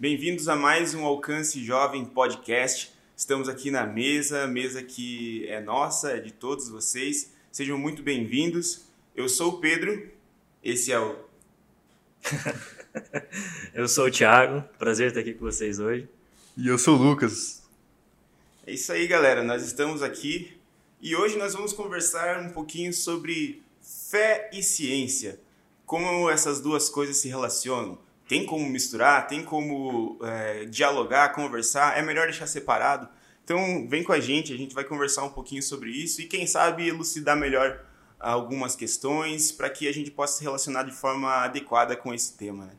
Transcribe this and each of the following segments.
Bem-vindos a mais um Alcance Jovem Podcast. Estamos aqui na mesa, mesa que é nossa, é de todos vocês. Sejam muito bem-vindos. Eu sou o Pedro, esse é o. eu sou o Thiago, prazer estar aqui com vocês hoje. E eu sou o Lucas. É isso aí, galera. Nós estamos aqui e hoje nós vamos conversar um pouquinho sobre fé e ciência. Como essas duas coisas se relacionam tem como misturar, tem como é, dialogar, conversar, é melhor deixar separado. Então, vem com a gente, a gente vai conversar um pouquinho sobre isso e, quem sabe, elucidar melhor algumas questões para que a gente possa se relacionar de forma adequada com esse tema. Né?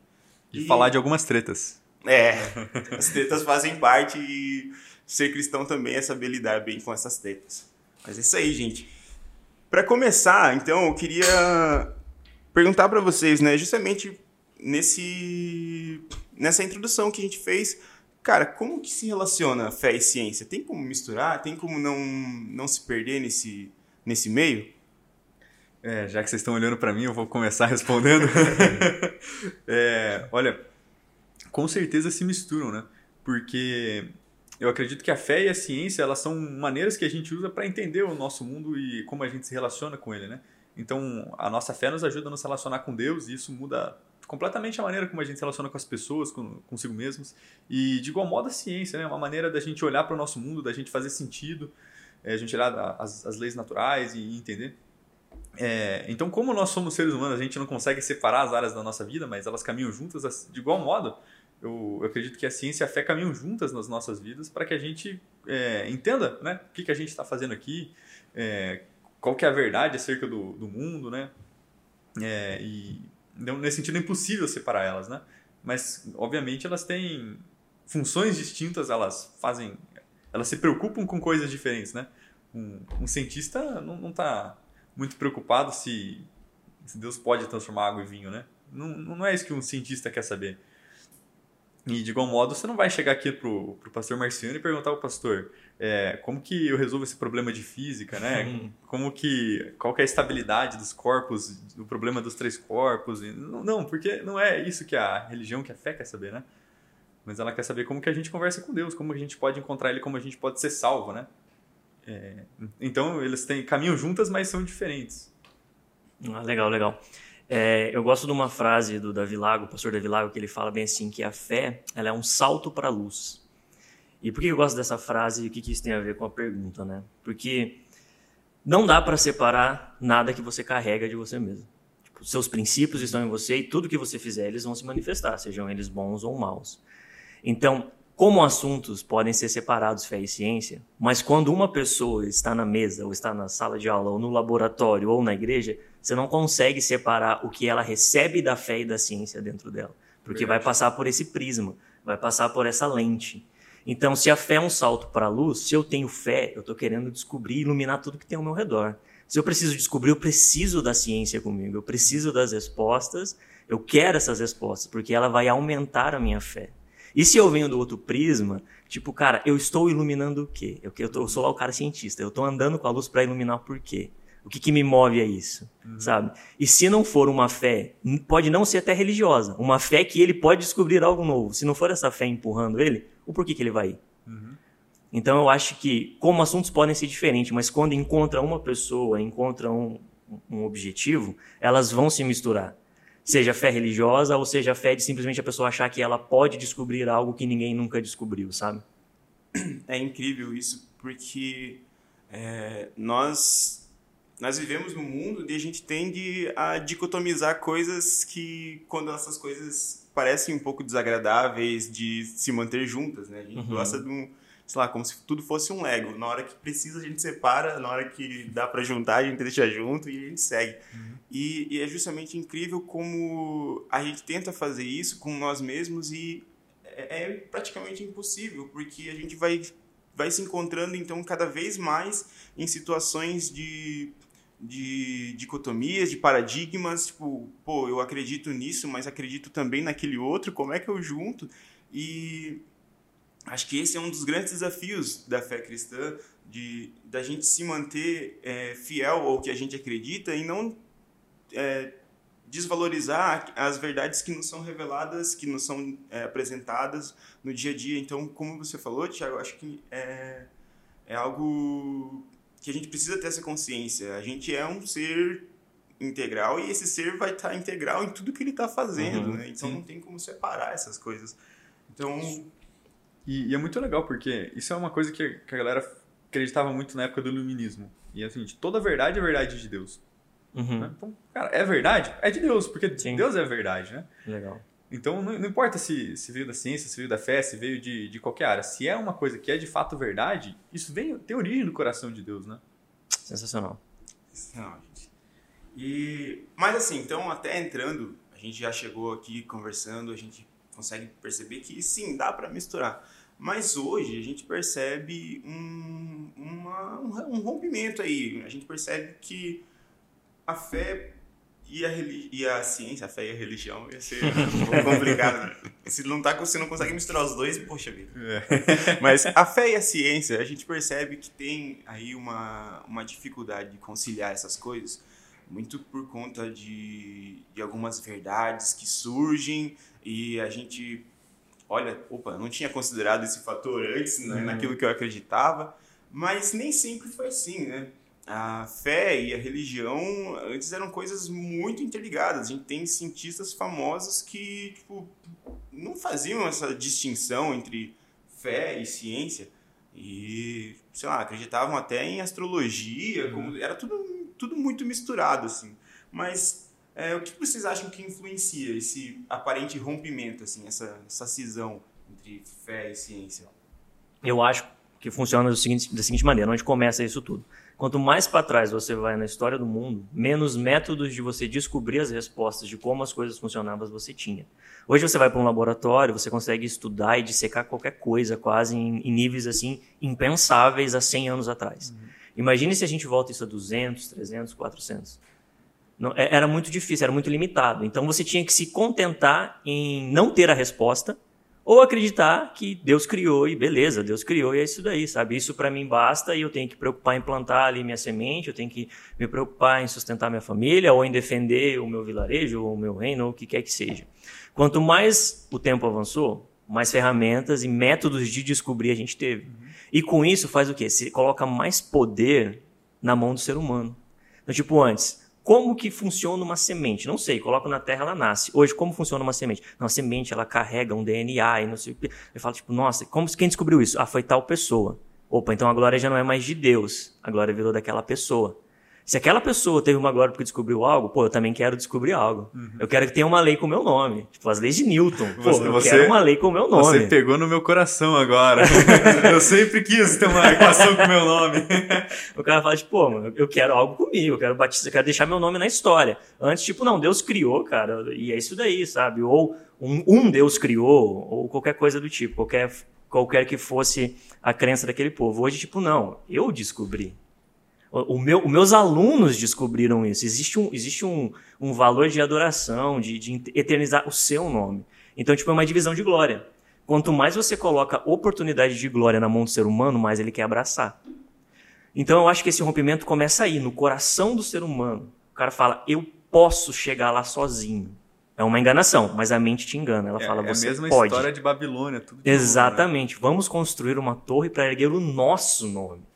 E, e falar de algumas tretas. É, as tretas fazem parte e ser cristão também é saber lidar bem com essas tretas. Mas é isso aí, gente. Para começar, então, eu queria perguntar para vocês, né, justamente nesse nessa introdução que a gente fez, cara, como que se relaciona fé e ciência? Tem como misturar? Tem como não não se perder nesse nesse meio? É, já que vocês estão olhando para mim, eu vou começar respondendo. é, olha, com certeza se misturam, né? Porque eu acredito que a fé e a ciência elas são maneiras que a gente usa para entender o nosso mundo e como a gente se relaciona com ele, né? Então, a nossa fé nos ajuda a nos relacionar com Deus e isso muda completamente a maneira como a gente se relaciona com as pessoas, com, consigo mesmos. E de igual modo a ciência, né? Uma maneira da gente olhar para o nosso mundo, da gente fazer sentido, é, a gente olhar as, as leis naturais e entender. É, então, como nós somos seres humanos, a gente não consegue separar as áreas da nossa vida, mas elas caminham juntas de igual modo. Eu, eu acredito que a ciência e a fé caminham juntas nas nossas vidas para que a gente é, entenda né, o que, que a gente está fazendo aqui, é, qual que é a verdade acerca do, do mundo, né? É, e nesse sentido, é impossível separar elas, né? Mas, obviamente, elas têm funções distintas, elas fazem... Elas se preocupam com coisas diferentes, né? Um, um cientista não está muito preocupado se, se Deus pode transformar água em vinho, né? Não, não é isso que um cientista quer saber. E de igual modo, você não vai chegar aqui pro, pro pastor Marciano e perguntar ao pastor é, como que eu resolvo esse problema de física, né? Como que qual que é a estabilidade dos corpos, o problema dos três corpos? Não, não, porque não é isso que a religião, que a fé quer saber, né? Mas ela quer saber como que a gente conversa com Deus, como a gente pode encontrar Ele, como a gente pode ser salvo, né? É, então eles têm caminham juntas, mas são diferentes. Ah, legal, legal. É, eu gosto de uma frase do Davi Lago, pastor Davi Lago, que ele fala bem assim, que a fé ela é um salto para a luz. E por que eu gosto dessa frase e o que, que isso tem a ver com a pergunta, né? Porque não dá para separar nada que você carrega de você mesmo. Tipo, seus princípios estão em você e tudo que você fizer, eles vão se manifestar, sejam eles bons ou maus. Então, como assuntos podem ser separados fé e ciência, mas quando uma pessoa está na mesa, ou está na sala de aula, ou no laboratório, ou na igreja, você não consegue separar o que ela recebe da fé e da ciência dentro dela. Porque Verdade. vai passar por esse prisma, vai passar por essa lente. Então, se a fé é um salto para a luz, se eu tenho fé, eu estou querendo descobrir e iluminar tudo que tem ao meu redor. Se eu preciso descobrir, eu preciso da ciência comigo, eu preciso das respostas, eu quero essas respostas, porque ela vai aumentar a minha fé. E se eu venho do outro prisma, tipo, cara, eu estou iluminando o quê? Eu, eu, tô, eu sou lá o cara cientista, eu estou andando com a luz para iluminar por quê? O que, que me move a isso, uhum. sabe? E se não for uma fé, pode não ser até religiosa, uma fé que ele pode descobrir algo novo. Se não for essa fé empurrando ele, o porquê que ele vai ir? Uhum. Então eu acho que, como assuntos podem ser diferentes, mas quando encontra uma pessoa, encontra um, um objetivo, elas vão se misturar. Seja fé religiosa ou seja fé de simplesmente a pessoa achar que ela pode descobrir algo que ninguém nunca descobriu, sabe? É incrível isso, porque é, nós nós vivemos num mundo e a gente tende a dicotomizar coisas que, quando essas coisas parecem um pouco desagradáveis de se manter juntas, né? A gente uhum. gosta de um, sei lá, como se tudo fosse um Lego. Na hora que precisa, a gente separa, na hora que dá para juntar, a gente deixa junto e a gente segue. Uhum. E, e, é justamente incrível como a gente tenta fazer isso com nós mesmos e é, é praticamente impossível, porque a gente vai, vai se encontrando, então, cada vez mais em situações de de dicotomias, de paradigmas, tipo, pô, eu acredito nisso, mas acredito também naquele outro, como é que eu junto? E acho que esse é um dos grandes desafios da fé cristã, de da gente se manter é, fiel ao que a gente acredita e não é, desvalorizar as verdades que não são reveladas, que não são é, apresentadas no dia a dia. Então, como você falou, Tiago, acho que é, é algo que a gente precisa ter essa consciência. A gente é um ser integral e esse ser vai estar integral em tudo que ele está fazendo, uhum, né? Então sim. não tem como separar essas coisas. Então e, e, é muito legal porque isso é uma coisa que, que a galera acreditava muito na época do iluminismo. E é assim, toda verdade é verdade de Deus. Uhum. Né? Então, cara, é verdade? É de Deus, porque Sim. Deus é verdade, né? Legal. Então, não, não, importa se, se veio da ciência, se veio da fé, se veio de, de qualquer área. Se é uma coisa que é de fato verdade, isso vem, tem origem do coração de Deus, né? Sensacional. Não, gente. E, mas assim, então, até entrando, a gente já chegou aqui conversando, a gente consegue perceber que sim, dá para misturar. Mas hoje a gente percebe um, uma, um rompimento aí. A gente percebe que a fé e a, e a ciência, a fé e a religião ia ser um pouco complicado. Se não, tá, se não consegue misturar os dois, poxa vida. É. Mas a fé e a ciência, a gente percebe que tem aí uma, uma dificuldade de conciliar essas coisas, muito por conta de, de algumas verdades que surgem e a gente olha, opa, não tinha considerado esse fator antes né, uhum. naquilo que eu acreditava, mas nem sempre foi assim, né? A fé e a religião antes eram coisas muito interligadas. A gente tem cientistas famosos que tipo, não faziam essa distinção entre fé e ciência e, sei lá, acreditavam até em astrologia, uhum. como, era tudo, tudo muito misturado, assim. Mas é, o que vocês acham que influencia esse aparente rompimento, assim, essa, essa cisão entre fé e ciência? Eu acho que funciona da seguinte, da seguinte maneira, onde começa isso tudo. Quanto mais para trás você vai na história do mundo, menos métodos de você descobrir as respostas de como as coisas funcionavam você tinha. Hoje você vai para um laboratório, você consegue estudar e dissecar qualquer coisa quase em, em níveis assim impensáveis há 100 anos atrás. Uhum. Imagine se a gente volta isso a 200, 300, 400. Não, era muito difícil, era muito limitado. Então você tinha que se contentar em não ter a resposta ou acreditar que Deus criou e beleza, Deus criou e é isso daí, sabe? Isso para mim basta e eu tenho que preocupar em plantar ali minha semente, eu tenho que me preocupar em sustentar minha família ou em defender o meu vilarejo ou o meu reino ou o que quer que seja. Quanto mais o tempo avançou, mais ferramentas e métodos de descobrir a gente teve. Uhum. E com isso faz o quê? Se coloca mais poder na mão do ser humano. Então, tipo, antes, como que funciona uma semente? Não sei, coloco na terra, ela nasce. Hoje, como funciona uma semente? Uma semente, ela carrega um DNA e não sei o que. Eu falo, tipo, nossa, como, quem descobriu isso? Ah, foi tal pessoa. Opa, então a glória já não é mais de Deus. A glória virou daquela pessoa. Se aquela pessoa teve uma glória porque descobriu algo, pô, eu também quero descobrir algo. Uhum. Eu quero que tenha uma lei com o meu nome. Tipo, as leis de Newton. Pô, você, eu quero uma lei com o meu nome. Você pegou no meu coração agora. eu sempre quis ter uma equação com o meu nome. o cara fala, tipo, pô, mano, eu quero algo comigo, eu quero batizar, eu quero deixar meu nome na história. Antes, tipo, não, Deus criou, cara, e é isso daí, sabe? Ou um, um Deus criou, ou qualquer coisa do tipo, qualquer, qualquer que fosse a crença daquele povo. Hoje, tipo, não, eu descobri. O meu, os meus alunos descobriram isso. Existe um, existe um, um valor de adoração, de, de eternizar o seu nome. Então, tipo, é uma divisão de glória. Quanto mais você coloca oportunidade de glória na mão do ser humano, mais ele quer abraçar. Então, eu acho que esse rompimento começa aí, no coração do ser humano. O cara fala, eu posso chegar lá sozinho. É uma enganação, mas a mente te engana. Ela é, fala, você pode. É a mesma pode. história de Babilônia. Tudo de Exatamente. Novo, né? Vamos construir uma torre para erguer o nosso nome.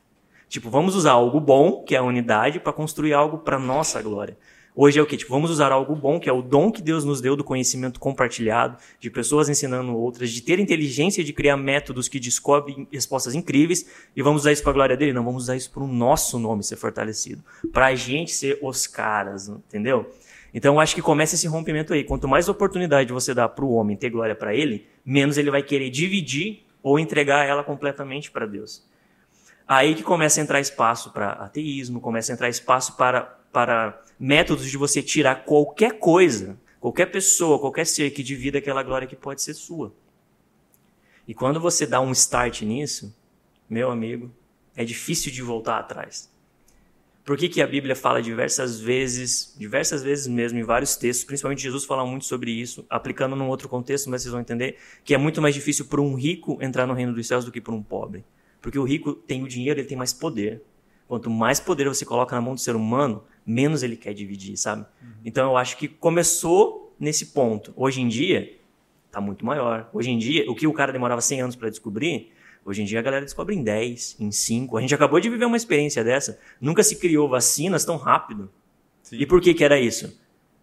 Tipo, vamos usar algo bom, que é a unidade, para construir algo para nossa glória. Hoje é o que? Tipo, vamos usar algo bom, que é o dom que Deus nos deu do conhecimento compartilhado, de pessoas ensinando outras, de ter inteligência de criar métodos que descobrem respostas incríveis, e vamos usar isso para a glória dele? Não, vamos usar isso para o nosso nome ser fortalecido, para a gente ser os caras, entendeu? Então, eu acho que começa esse rompimento aí. Quanto mais oportunidade você dá para o homem ter glória para ele, menos ele vai querer dividir ou entregar ela completamente para Deus. Aí que começa a entrar espaço para ateísmo, começa a entrar espaço para, para métodos de você tirar qualquer coisa, qualquer pessoa, qualquer ser que divida aquela glória que pode ser sua. E quando você dá um start nisso, meu amigo, é difícil de voltar atrás. Por que, que a Bíblia fala diversas vezes, diversas vezes mesmo, em vários textos, principalmente Jesus fala muito sobre isso, aplicando num outro contexto, mas vocês vão entender que é muito mais difícil para um rico entrar no reino dos céus do que para um pobre. Porque o rico tem o dinheiro, ele tem mais poder. Quanto mais poder você coloca na mão do ser humano, menos ele quer dividir, sabe? Uhum. Então eu acho que começou nesse ponto. Hoje em dia, tá muito maior. Hoje em dia, o que o cara demorava 100 anos para descobrir, hoje em dia a galera descobre em 10, em 5. A gente acabou de viver uma experiência dessa. Nunca se criou vacinas tão rápido. Sim. E por que que era isso?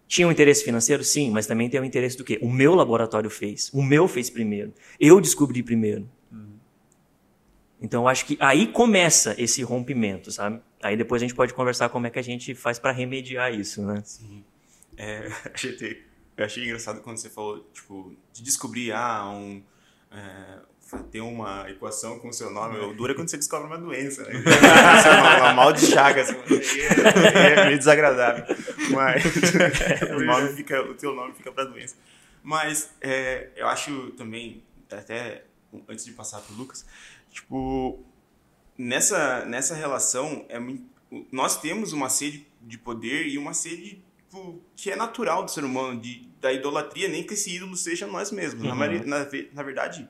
Tinha um interesse financeiro? Sim, mas também tem o um interesse do quê? O meu laboratório fez. O meu fez primeiro. Eu descobri primeiro. Então, eu acho que aí começa esse rompimento, sabe? Aí depois a gente pode conversar como é que a gente faz para remediar isso, né? Sim. É, eu achei engraçado quando você falou, tipo, de descobrir, ah, um... É, ter uma equação com o seu nome. O duro é quando você descobre uma doença, né? uma mal de Chagas. É, é meio desagradável. Mas o, nome fica, o teu nome fica para doença. Mas é, eu acho também, até antes de passar para o Lucas, tipo, nessa, nessa relação, é muito, nós temos uma sede de poder e uma sede tipo, que é natural do ser humano, de, da idolatria, nem que esse ídolo seja nós mesmos. Uhum. Na, na, na, verdade,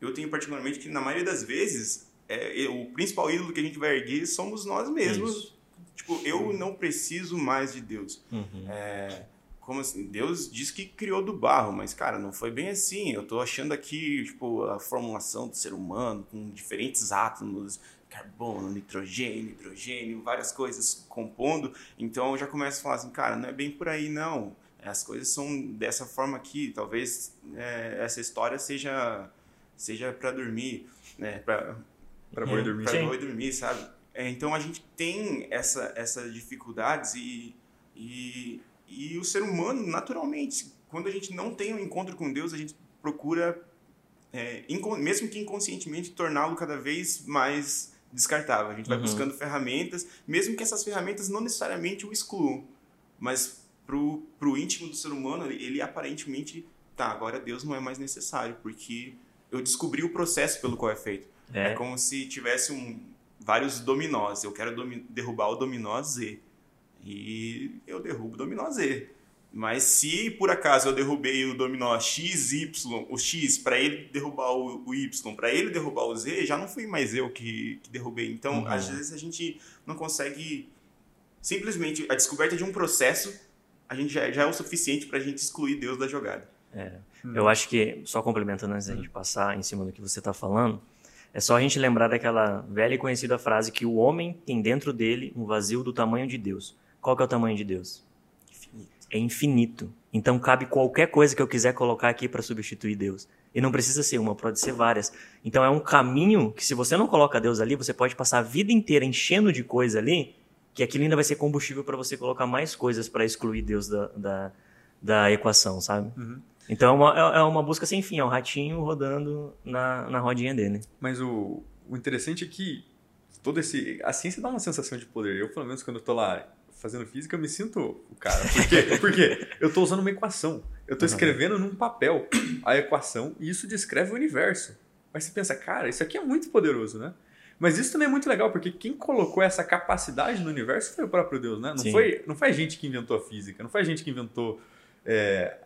eu tenho particularmente que na maioria das vezes, é, o principal ídolo que a gente vai erguer somos nós mesmos. Isso. Tipo, eu não preciso mais de Deus. Uhum. É, como assim? Deus diz que criou do barro, mas, cara, não foi bem assim. Eu tô achando aqui, tipo, a formulação do ser humano com diferentes átomos, carbono, nitrogênio, hidrogênio, várias coisas compondo. Então eu já começo a falar assim, cara, não é bem por aí, não. As coisas são dessa forma aqui. Talvez é, essa história seja seja para dormir, né? Para para boi dormir. Para boi dormir, sabe? É, então a gente tem essa essas dificuldades e, e e o ser humano, naturalmente, quando a gente não tem um encontro com Deus, a gente procura, é, mesmo que inconscientemente, torná-lo cada vez mais descartável. A gente vai uhum. buscando ferramentas, mesmo que essas ferramentas não necessariamente o excluam. Mas pro, pro íntimo do ser humano, ele, ele aparentemente, tá, agora Deus não é mais necessário, porque eu descobri o processo pelo qual é feito. É, é como se tivesse um, vários dominós. Eu quero derrubar o dominó Z e eu derrubo o dominó Z. Mas se por acaso eu derrubei o dominó X, Y, o X, para ele derrubar o, o Y, para ele derrubar o Z, já não fui mais eu que, que derrubei. Então, uhum. às vezes a gente não consegue. Simplesmente a descoberta de um processo, a gente já, já é o suficiente para a gente excluir Deus da jogada. É. Hum. Eu acho que, só complementando antes da gente passar em cima do que você está falando, é só a gente lembrar daquela velha e conhecida frase que o homem tem dentro dele um vazio do tamanho de Deus. Qual que é o tamanho de Deus? Infinito. É infinito. Então cabe qualquer coisa que eu quiser colocar aqui para substituir Deus. E não precisa ser uma, pode ser várias. Então é um caminho que se você não coloca Deus ali, você pode passar a vida inteira enchendo de coisa ali, que aquilo ainda vai ser combustível para você colocar mais coisas para excluir Deus da, da, da equação, sabe? Uhum. Então é uma, é, é uma busca sem fim, é um ratinho rodando na, na rodinha dele. Mas o, o interessante é que todo esse. A ciência dá uma sensação de poder. Eu, pelo menos, quando eu tô lá fazendo física, eu me sinto o cara. Por quê? Porque eu estou usando uma equação. Eu estou escrevendo num papel a equação e isso descreve o universo. Mas você pensa, cara, isso aqui é muito poderoso, né? Mas isso também é muito legal, porque quem colocou essa capacidade no universo foi o próprio Deus, né? Não, foi, não foi a gente que inventou a física, não foi a gente que inventou é,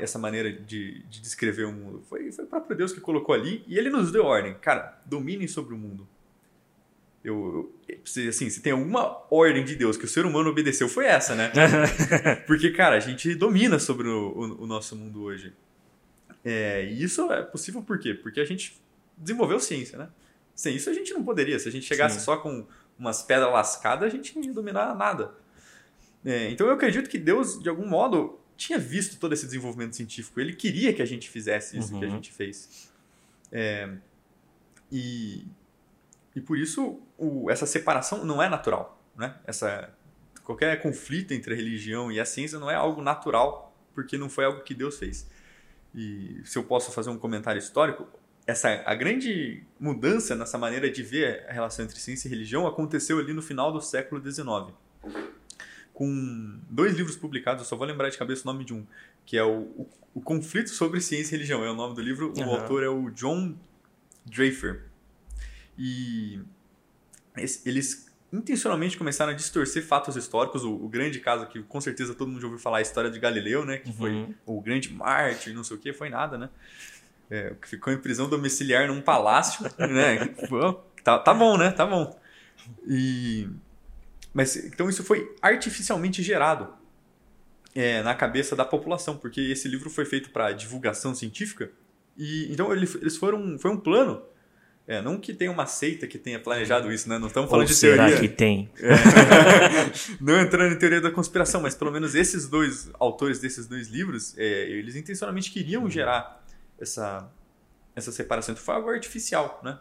essa maneira de, de, descrever o mundo. Foi, foi o próprio Deus que colocou ali e ele nos deu ordem. Cara, dominem sobre o mundo. Eu, assim, se tem alguma ordem de Deus que o ser humano obedeceu, foi essa, né? Porque, cara, a gente domina sobre o, o, o nosso mundo hoje. É, e isso é possível por quê? Porque a gente desenvolveu ciência, né? Sem isso a gente não poderia. Se a gente chegasse Sim. só com umas pedras lascadas, a gente não ia dominar nada. É, então eu acredito que Deus, de algum modo, tinha visto todo esse desenvolvimento científico. Ele queria que a gente fizesse isso uhum. que a uhum. gente fez. É, e e por isso o, essa separação não é natural. Né? Essa, qualquer conflito entre a religião e a ciência não é algo natural, porque não foi algo que Deus fez. E se eu posso fazer um comentário histórico, essa a grande mudança nessa maneira de ver a relação entre ciência e religião aconteceu ali no final do século XIX. Com dois livros publicados, eu só vou lembrar de cabeça o nome de um, que é o, o, o Conflito sobre Ciência e Religião, é o nome do livro. Uhum. O autor é o John Drafer. E eles intencionalmente começaram a distorcer fatos históricos. O, o, grande caso que com certeza todo mundo já ouviu falar, a história de Galileu, né? Que uhum. foi o grande Marte, não sei o que, foi nada, né? É, que ficou em prisão domiciliar num palácio, né? Tá, tá bom, né? Tá bom. E... Mas então isso foi artificialmente gerado é, na cabeça da população, porque esse livro foi feito para divulgação científica e então ele, eles foram foi um plano. É, não que tenha uma seita que tenha planejado isso, né? Não estamos falando Ou de será teoria. que tem? não entrando em teoria da conspiração, mas pelo menos esses dois autores desses dois livros, é, eles intencionalmente queriam gerar essa, essa separação. Então foi algo artificial, né?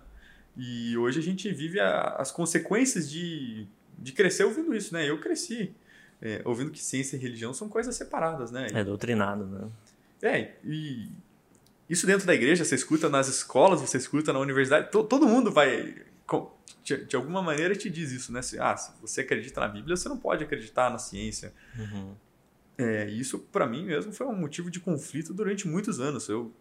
E hoje a gente vive a, as consequências de, de crescer ouvindo isso, né? Eu cresci é, ouvindo que ciência e religião são coisas separadas, né? É doutrinado, né? É, e isso dentro da igreja, você escuta nas escolas, você escuta na universidade, to, todo mundo vai, de, de, alguma maneira, te diz isso, né? Se, ah, se você acredita na Bíblia, você não pode acreditar na ciência. Uhum. É, isso, para mim mesmo, foi um motivo de conflito durante muitos anos. Eu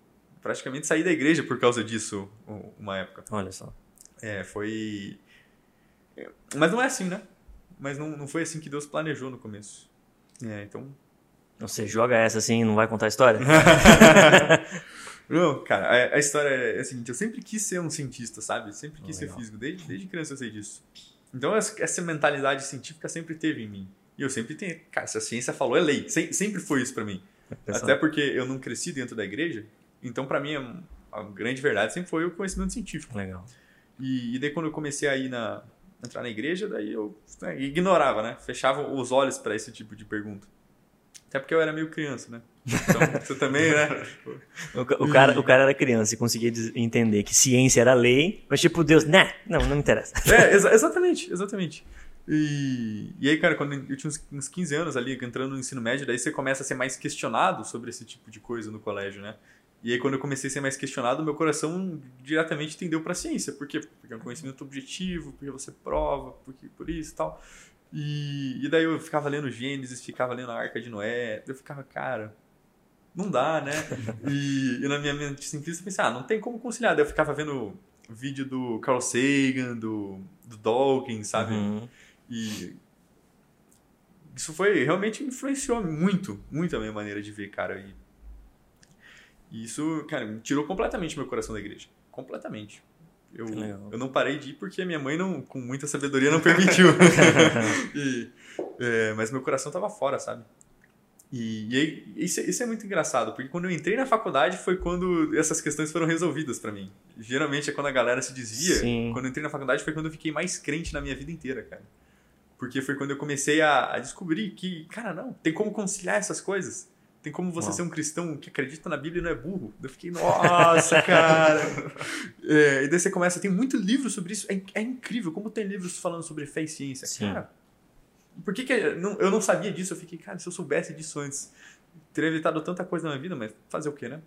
praticamente saí da igreja por causa disso, uma época. Olha só. É, foi. Mas não é assim, né? Mas não, não foi assim que Deus planejou no começo. É, então. Você joga essa assim e não vai contar a história? não, cara, a, a, história é a seguinte: eu sempre quis ser um cientista, sabe? Sempre quis oh, ser físico. Desde, desde criança eu sei disso. Então essa mentalidade científica sempre teve em mim. E eu sempre tenho. Cara, se a ciência falou, é lei. sempre foi isso para mim. Até porque eu não cresci dentro da igreja. Então, para mim, a grande verdade sempre foi o conhecimento científico. Legal. E, e daí, quando eu comecei a ir na, entrar na igreja, daí eu né, ignorava, né? Fechava os olhos para esse tipo de pergunta. Até porque eu era meio criança, né? Então, você também, né? O, o, cara, o cara era criança e conseguia entender que ciência era lei, mas tipo, Deus, né? Não, não me interessa. É, exa exatamente, exatamente. E, e aí, cara, quando eu tinha uns, uns 15 anos ali, entrando no ensino médio, daí você começa a ser mais questionado sobre esse tipo de coisa no colégio, né? E aí, quando eu comecei a ser mais questionado, meu coração diretamente tendeu para a ciência. Por quê? Porque é um conhecimento objetivo, porque você prova, porque por isso e tal. E, e daí eu ficava lendo Gênesis, ficava lendo a Arca de Noé. Eu ficava, cara, não dá, né? E, e na minha mente simplista eu pensei, ah, não tem como conciliar. Daí eu ficava vendo vídeo do Carl Sagan, do, do Dawkins, sabe? Uhum. E isso foi, realmente influenciou muito, muito a minha maneira de ver, cara. E e isso, cara, me tirou completamente meu coração da igreja. Completamente. Eu, eu não parei de ir porque minha mãe, não, com muita sabedoria, não permitiu. e, é, mas meu coração estava fora, sabe? E, e isso, isso, é muito engraçado, porque quando eu entrei na faculdade foi quando essas questões foram resolvidas para mim. Geralmente é quando a galera se desvia. Sim. Quando eu entrei na faculdade foi quando eu fiquei mais crente na minha vida inteira, cara. Porque foi quando eu comecei a, a descobrir que, cara, não, tem como conciliar essas coisas. Tem como você ser um cristão que acredita na Bíblia e não é burro. Eu fiquei, nossa, cara. é, e daí você começa, tem muito livro sobre isso. É, é, incrível como tem livros falando sobre fé e ciência. Sim. Cara, por que, que eu, não, eu não sabia disso? Eu fiquei, cara, se eu soubesse disso antes, teria evitado tanta coisa na minha vida, mas fazer o quê, né?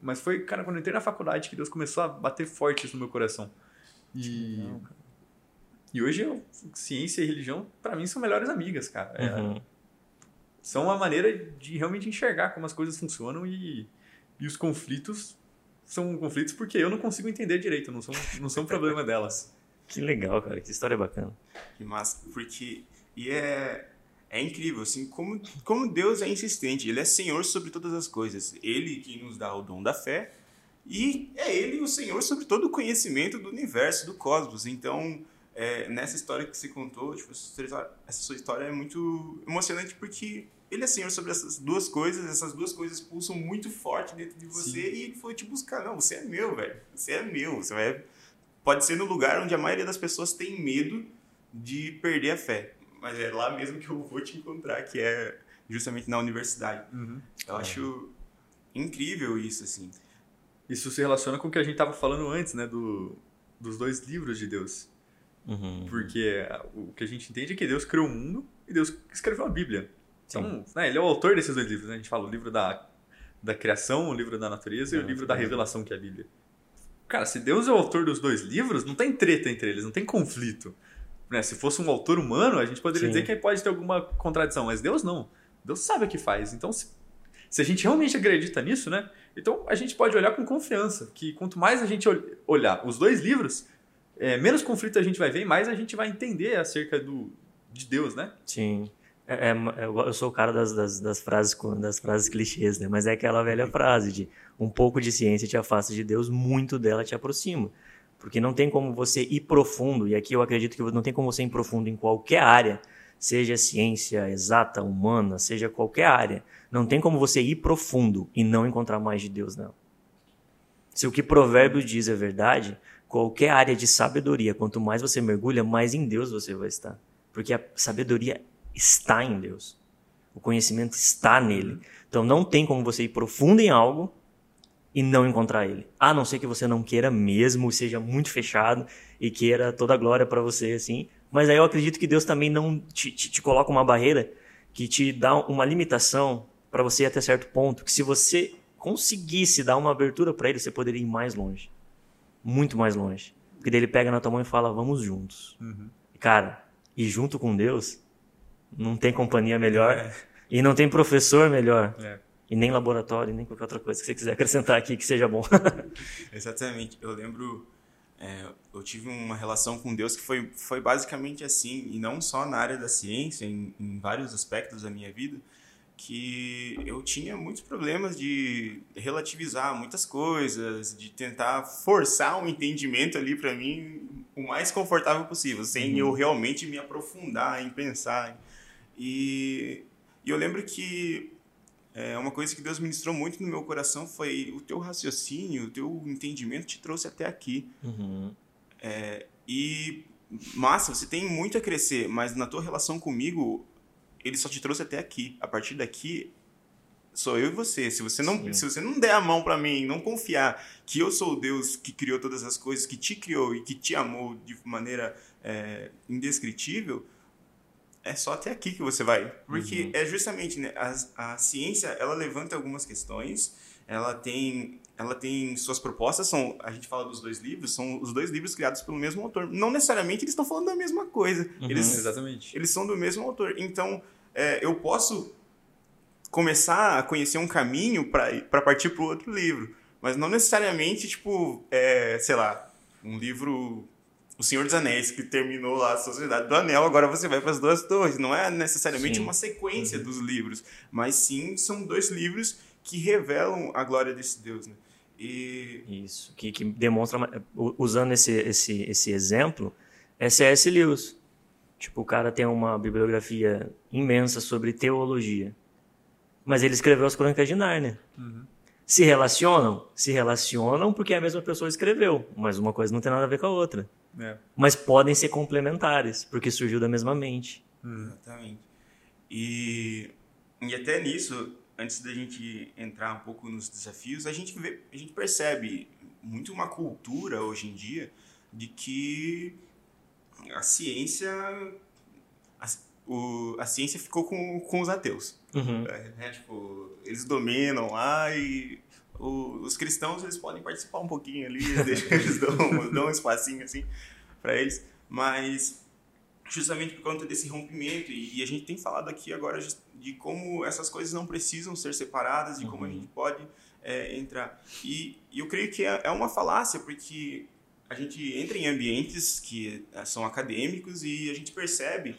Mas foi, cara, quando eu entrei na faculdade que Deus começou a bater forte isso no meu coração. E, não, e hoje, eu, ciência e religião, para mim, são melhores amigas, cara. É, uhum são uma maneira de realmente enxergar como as coisas funcionam e, e os conflitos são conflitos porque eu não consigo entender direito, não são, não são problema delas. Que legal, cara, que história bacana. Que massa, porque e é é incrível assim como como Deus é insistente, ele é Senhor sobre todas as coisas, ele que nos dá o dom da fé e é ele o Senhor sobre todo o conhecimento do universo, do cosmos. Então, é, nessa história que você contou, tipo, essa sua história é muito emocionante porque ele é senhor sobre essas duas coisas, essas duas coisas pulsam muito forte dentro de você Sim. e ele foi te buscar. Não, você é meu, velho. Você é meu. Você vai... Pode ser no lugar onde a maioria das pessoas tem medo de perder a fé. Mas é lá mesmo que eu vou te encontrar, que é justamente na universidade. Uhum. Eu é. acho incrível isso, assim. Isso se relaciona com o que a gente estava falando antes, né? Do, dos dois livros de Deus. Uhum. Porque o que a gente entende é que Deus criou o mundo e Deus escreveu a Bíblia. Então, né, ele é o autor desses dois livros. Né? A gente fala o livro da, da criação, o livro da natureza e o livro da revelação, que é a Bíblia. Cara, se Deus é o autor dos dois livros, não tem treta entre eles, não tem conflito. Né? Se fosse um autor humano, a gente poderia Sim. dizer que pode ter alguma contradição, mas Deus não. Deus sabe o que faz. Então, se, se a gente realmente acredita nisso, né? Então a gente pode olhar com confiança, que quanto mais a gente olhar os dois livros, é, menos conflito a gente vai ver e mais a gente vai entender acerca do, de Deus, né? Sim. É, é, eu sou o cara das, das, das, frases, das frases clichês, né? Mas é aquela velha frase de um pouco de ciência te afasta de Deus, muito dela te aproxima. Porque não tem como você ir profundo, e aqui eu acredito que não tem como você ir profundo em qualquer área, seja ciência exata, humana, seja qualquer área, não tem como você ir profundo e não encontrar mais de Deus nela. Se o que Provérbio diz é verdade, qualquer área de sabedoria, quanto mais você mergulha, mais em Deus você vai estar. Porque a sabedoria está em Deus. O conhecimento está nele. Então não tem como você ir profundo em algo e não encontrar ele. A não ser que você não queira mesmo, seja muito fechado e queira toda a glória para você, assim. Mas aí eu acredito que Deus também não te, te, te coloca uma barreira que te dá uma limitação para você ir até certo ponto, que se você conseguisse dar uma abertura para ele, você poderia ir mais longe. Muito mais longe. Porque daí ele pega na tua mão e fala, vamos juntos. Uhum. Cara, e junto com Deus, não tem companhia melhor é. e não tem professor melhor. É. E nem laboratório, nem qualquer outra coisa que você quiser acrescentar aqui que seja bom. Exatamente. Eu lembro, é, eu tive uma relação com Deus que foi, foi basicamente assim, e não só na área da ciência, em, em vários aspectos da minha vida, que eu tinha muitos problemas de relativizar muitas coisas, de tentar forçar um entendimento ali para mim o mais confortável possível, sem uhum. eu realmente me aprofundar em pensar. E, e eu lembro que é, uma coisa que Deus ministrou muito no meu coração foi o teu raciocínio, o teu entendimento te trouxe até aqui. Uhum. É, e massa, você tem muito a crescer, mas na tua relação comigo, ele só te trouxe até aqui. A partir daqui, sou eu e você. Se você não, se você não der a mão para mim, não confiar que eu sou o Deus que criou todas as coisas, que te criou e que te amou de maneira é, indescritível, é só até aqui que você vai. Porque uhum. é justamente, né, a, a ciência, ela levanta algumas questões, ela tem ela tem suas propostas são a gente fala dos dois livros são os dois livros criados pelo mesmo autor. Não necessariamente eles estão falando da mesma coisa. Uhum, eles exatamente. eles são do mesmo autor. Então é, eu posso começar a conhecer um caminho para partir para o outro livro mas não necessariamente tipo é, sei lá um livro o Senhor dos Anéis, que terminou lá a Sociedade do Anel, agora você vai para as duas torres. Não é necessariamente sim. uma sequência uhum. dos livros, mas sim são dois livros que revelam a glória desse Deus. Né? E... Isso, que, que demonstra, usando esse, esse, esse exemplo, é C.S. Lewis. Tipo, o cara tem uma bibliografia imensa sobre teologia. Mas ele escreveu as Crônicas de Nárnia. Uhum. Se relacionam? Se relacionam porque a mesma pessoa escreveu, mas uma coisa não tem nada a ver com a outra. É. Mas podem ser complementares, porque surgiu da mesma mente. Uhum. Exatamente. E, e até nisso, antes da gente entrar um pouco nos desafios, a gente, vê, a gente percebe muito uma cultura hoje em dia de que a ciência a, o, a ciência ficou com, com os ateus. Uhum. É, tipo, eles dominam lá e o, os cristãos eles podem participar um pouquinho ali, eles dão, dão um espacinho assim para eles, mas justamente por conta desse rompimento e, e, a gente tem falado aqui agora de como essas coisas não precisam ser separadas, de como a uhum. gente pode é, entrar. E, e, eu creio que é, é, uma falácia, porque a gente entra em ambientes que é, são acadêmicos e a gente percebe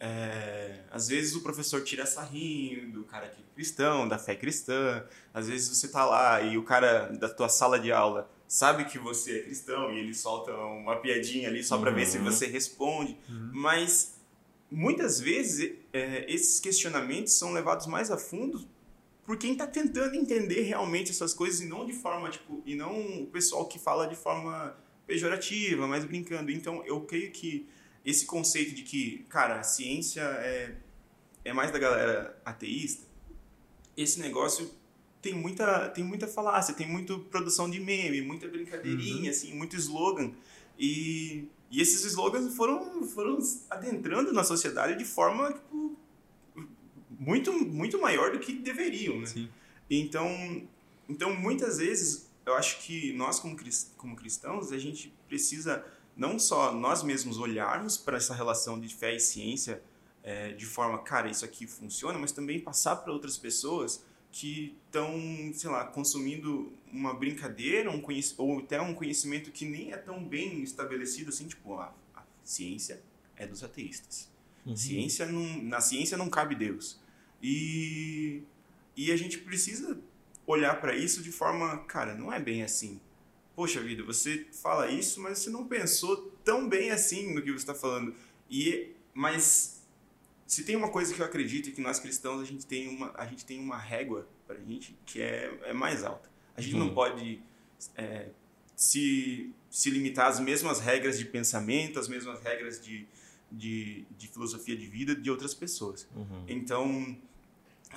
é, às vezes o professor tira sarrinho do cara que é cristão, da fé cristã. Às vezes você tá lá e o cara da tua sala de aula sabe que você é cristão e ele solta uma piadinha ali só para uhum. ver se uhum. você responde. Uhum. Mas muitas vezes é, esses questionamentos são levados mais a fundo por quem está tentando entender realmente essas coisas e não de forma tipo e não o pessoal que fala de forma pejorativa, mas brincando. Então eu creio que esse conceito de que, cara, a ciência é, é mais da galera ateísta, esse negócio tem muita, tem muita falácia, tem muita produção de meme, muita brincadeirinha, uhum. assim, muito slogan. E, e esses slogans foram, foram adentrando na sociedade de forma tipo, muito, muito maior do que deveriam, né? Sim. Então, então, muitas vezes, eu acho que nós, como, como cristãos, a gente precisa não só nós mesmos olharmos para essa relação de fé e ciência é, de forma, cara, isso aqui funciona, mas também passar para outras pessoas que estão, sei lá, consumindo uma brincadeira um ou até um conhecimento que nem é tão bem estabelecido assim, tipo, a, a ciência é dos ateístas. Uhum. Ciência não, na ciência não cabe Deus. E, e a gente precisa olhar para isso de forma, cara, não é bem assim poxa vida, você fala isso, mas você não pensou tão bem assim no que você está falando. E, mas se tem uma coisa que eu acredito é que nós cristãos a gente tem uma, a gente tem uma régua pra gente que é, é mais alta. A gente não pode é, se, se limitar às mesmas regras de pensamento, às mesmas regras de, de, de filosofia de vida de outras pessoas. Uhum. Então,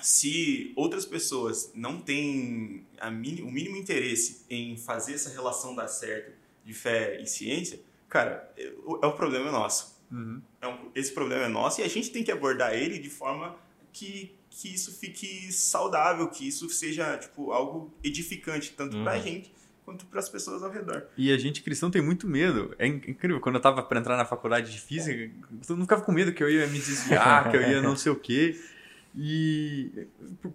se outras pessoas não têm a mini- o mínimo interesse em fazer essa relação dar certo de fé e ciência, cara, é, o, é o problema nosso. Uhum. É um- esse problema é nosso e a gente tem que abordar ele de forma que, que isso fique saudável, que isso seja tipo algo edificante tanto pra Uhum. gente quanto para as pessoas ao redor. E a gente cristão tem muito medo. É in- incrível. Quando eu tava pra entrar na faculdade de física, eu não ficava com medo que eu ia me desviar, que eu ia não sei o quê. E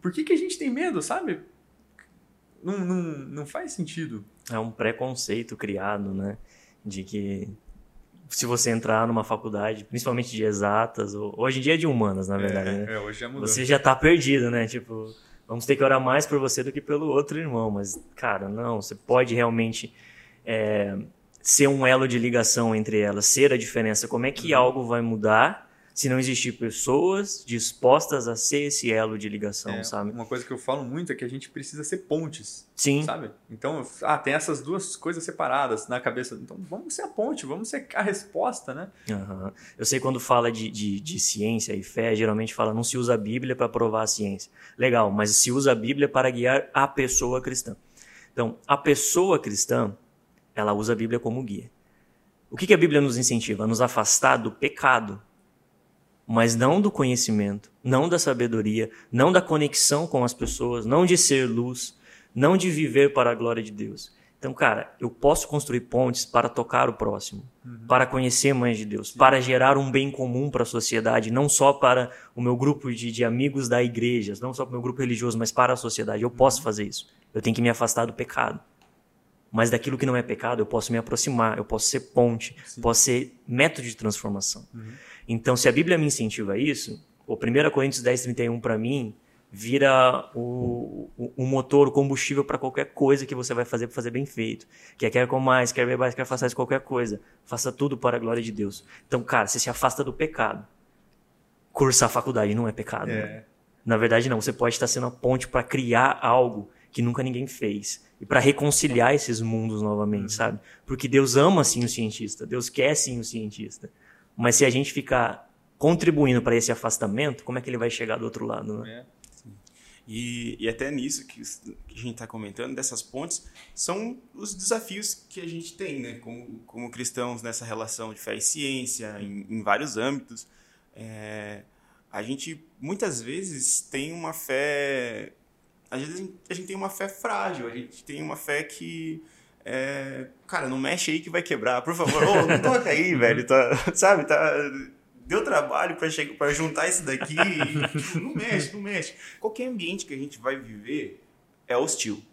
por, que, que a gente tem medo, sabe? Não, não, não faz sentido. É um preconceito criado, né? De que se você entrar numa faculdade, principalmente de exatas, ou hoje em dia é de humanas, na verdade, né? É, é, hoje já mudou. Você já tá perdido, né? Tipo, vamos ter que orar mais por você do que pelo outro irmão. Mas, cara, não, você pode realmente é, ser um elo de ligação entre elas, ser a diferença. Como é que algo vai mudar se não existir pessoas dispostas a ser esse elo de ligação, É, sabe? Uma coisa que eu falo muito é que a gente precisa ser pontes, Sim. sabe? Então, ah, tem essas duas coisas separadas na cabeça. Então, vamos ser a ponte, vamos ser a resposta, né? Aham. Eu sei quando fala de, de, de ciência e fé, geralmente fala não se usa a Bíblia para provar a ciência. Legal, mas se usa a Bíblia para guiar a pessoa cristã. Então, a pessoa cristã, ela usa a Bíblia como guia. O que, que a Bíblia nos incentiva? A nos afastar do pecado, mas não do conhecimento, não da sabedoria, não da conexão com as pessoas, não de ser luz, não de viver para a glória de Deus. Então, cara, eu posso construir pontes para tocar o próximo, para conhecer mais de Deus, para gerar um bem comum para a sociedade, não só para o meu grupo de, de amigos da igreja, não só para o meu grupo religioso, mas para a sociedade. Eu posso fazer isso. Eu tenho que me afastar do pecado. Mas daquilo que não é pecado, eu posso me aproximar, eu posso ser ponte, posso ser método de transformação. Então, se a Bíblia me incentiva a isso, o 1 Coríntios 10, 31 para mim vira o, o, o motor, o combustível para qualquer coisa que você vai fazer para fazer bem feito. Quer quer com mais, quer ver mais, quer faça qualquer coisa. Faça tudo para a glória de Deus. Então, cara, você se afasta do pecado. Cursar a faculdade não é pecado. né? É. Na verdade, não. Você pode estar sendo a ponte para criar algo que nunca ninguém fez. E para reconciliar esses mundos novamente, sabe? Porque Deus ama sim o cientista. Deus quer sim o cientista. Mas se a gente ficar contribuindo para esse afastamento, como é que ele vai chegar do outro lado, né? É. E, e até nisso que, que a gente está comentando, dessas pontes, são os desafios que a gente tem, né? Como, como cristãos nessa relação de fé e ciência, em, em vários âmbitos. É, a gente, muitas vezes, tem uma fé... Às vezes a gente- a gente tem uma fé frágil, a gente tem uma fé que... é, cara, não mexe aí que vai quebrar, por favor. Ô, não toca aí, velho. Tá, sabe, tá... Deu trabalho para juntar isso daqui. e não mexe, não mexe. Qualquer ambiente que a gente vai viver é hostil.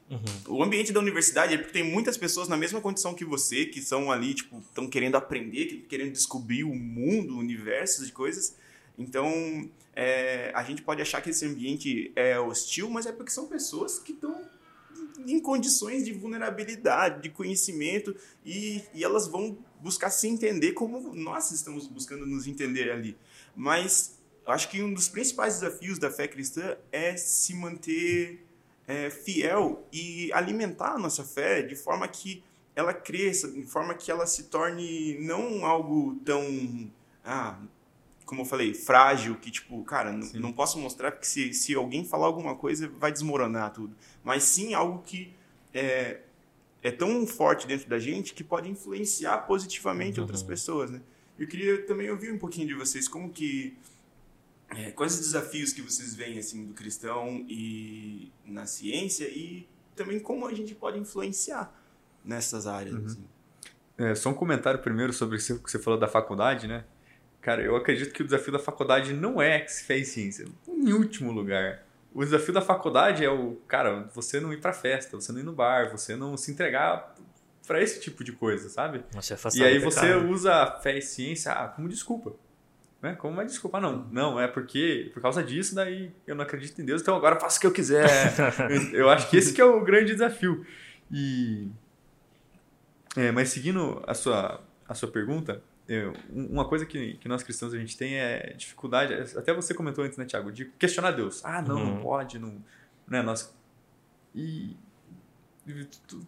O ambiente da universidade é porque tem muitas pessoas na mesma condição que você, que são ali, tipo, estão querendo aprender, que- querendo descobrir o mundo, o universo de coisas. Então, é, a gente pode achar que esse ambiente é hostil, mas é porque são pessoas que estão em condições de vulnerabilidade, de conhecimento, e, e elas vão buscar se entender como nós estamos buscando nos entender ali. Mas acho que um dos principais desafios da fé cristã é se manter é, fiel e alimentar a nossa fé de forma que ela cresça, de forma que ela se torne não algo tão, ah, como eu falei, frágil, que tipo, cara, não posso mostrar porque se, se alguém falar alguma coisa vai desmoronar tudo. Mas sim algo que é, é tão forte dentro da gente que pode influenciar positivamente outras pessoas, né? Eu queria também ouvir um pouquinho de vocês, como que é, quais os desafios que vocês veem assim do cristão e na ciência e também como a gente pode influenciar nessas áreas. assim. É, só um comentário primeiro sobre o que você falou da faculdade, né? Cara, eu acredito que o desafio da faculdade não é fé e ciência. Em último lugar. O desafio da faculdade é o, cara, você não ir pra festa, você não ir no bar, você não se entregar pra esse tipo de coisa, sabe? Afastar E aí você pecado. usa a fé e ciência ah, como desculpa. Né? Como uma desculpa. Ah, não, não, é porque por causa disso daí eu não acredito em Deus, então agora faço o que eu quiser. eu, eu acho que esse que é o grande desafio. E é, mas seguindo a sua a sua pergunta, eu, uma coisa que, que nós cristãos a gente tem é dificuldade, até você comentou antes, né, Tiago, de questionar Deus. Ah, não, uhum. não pode, não, né, nós... E,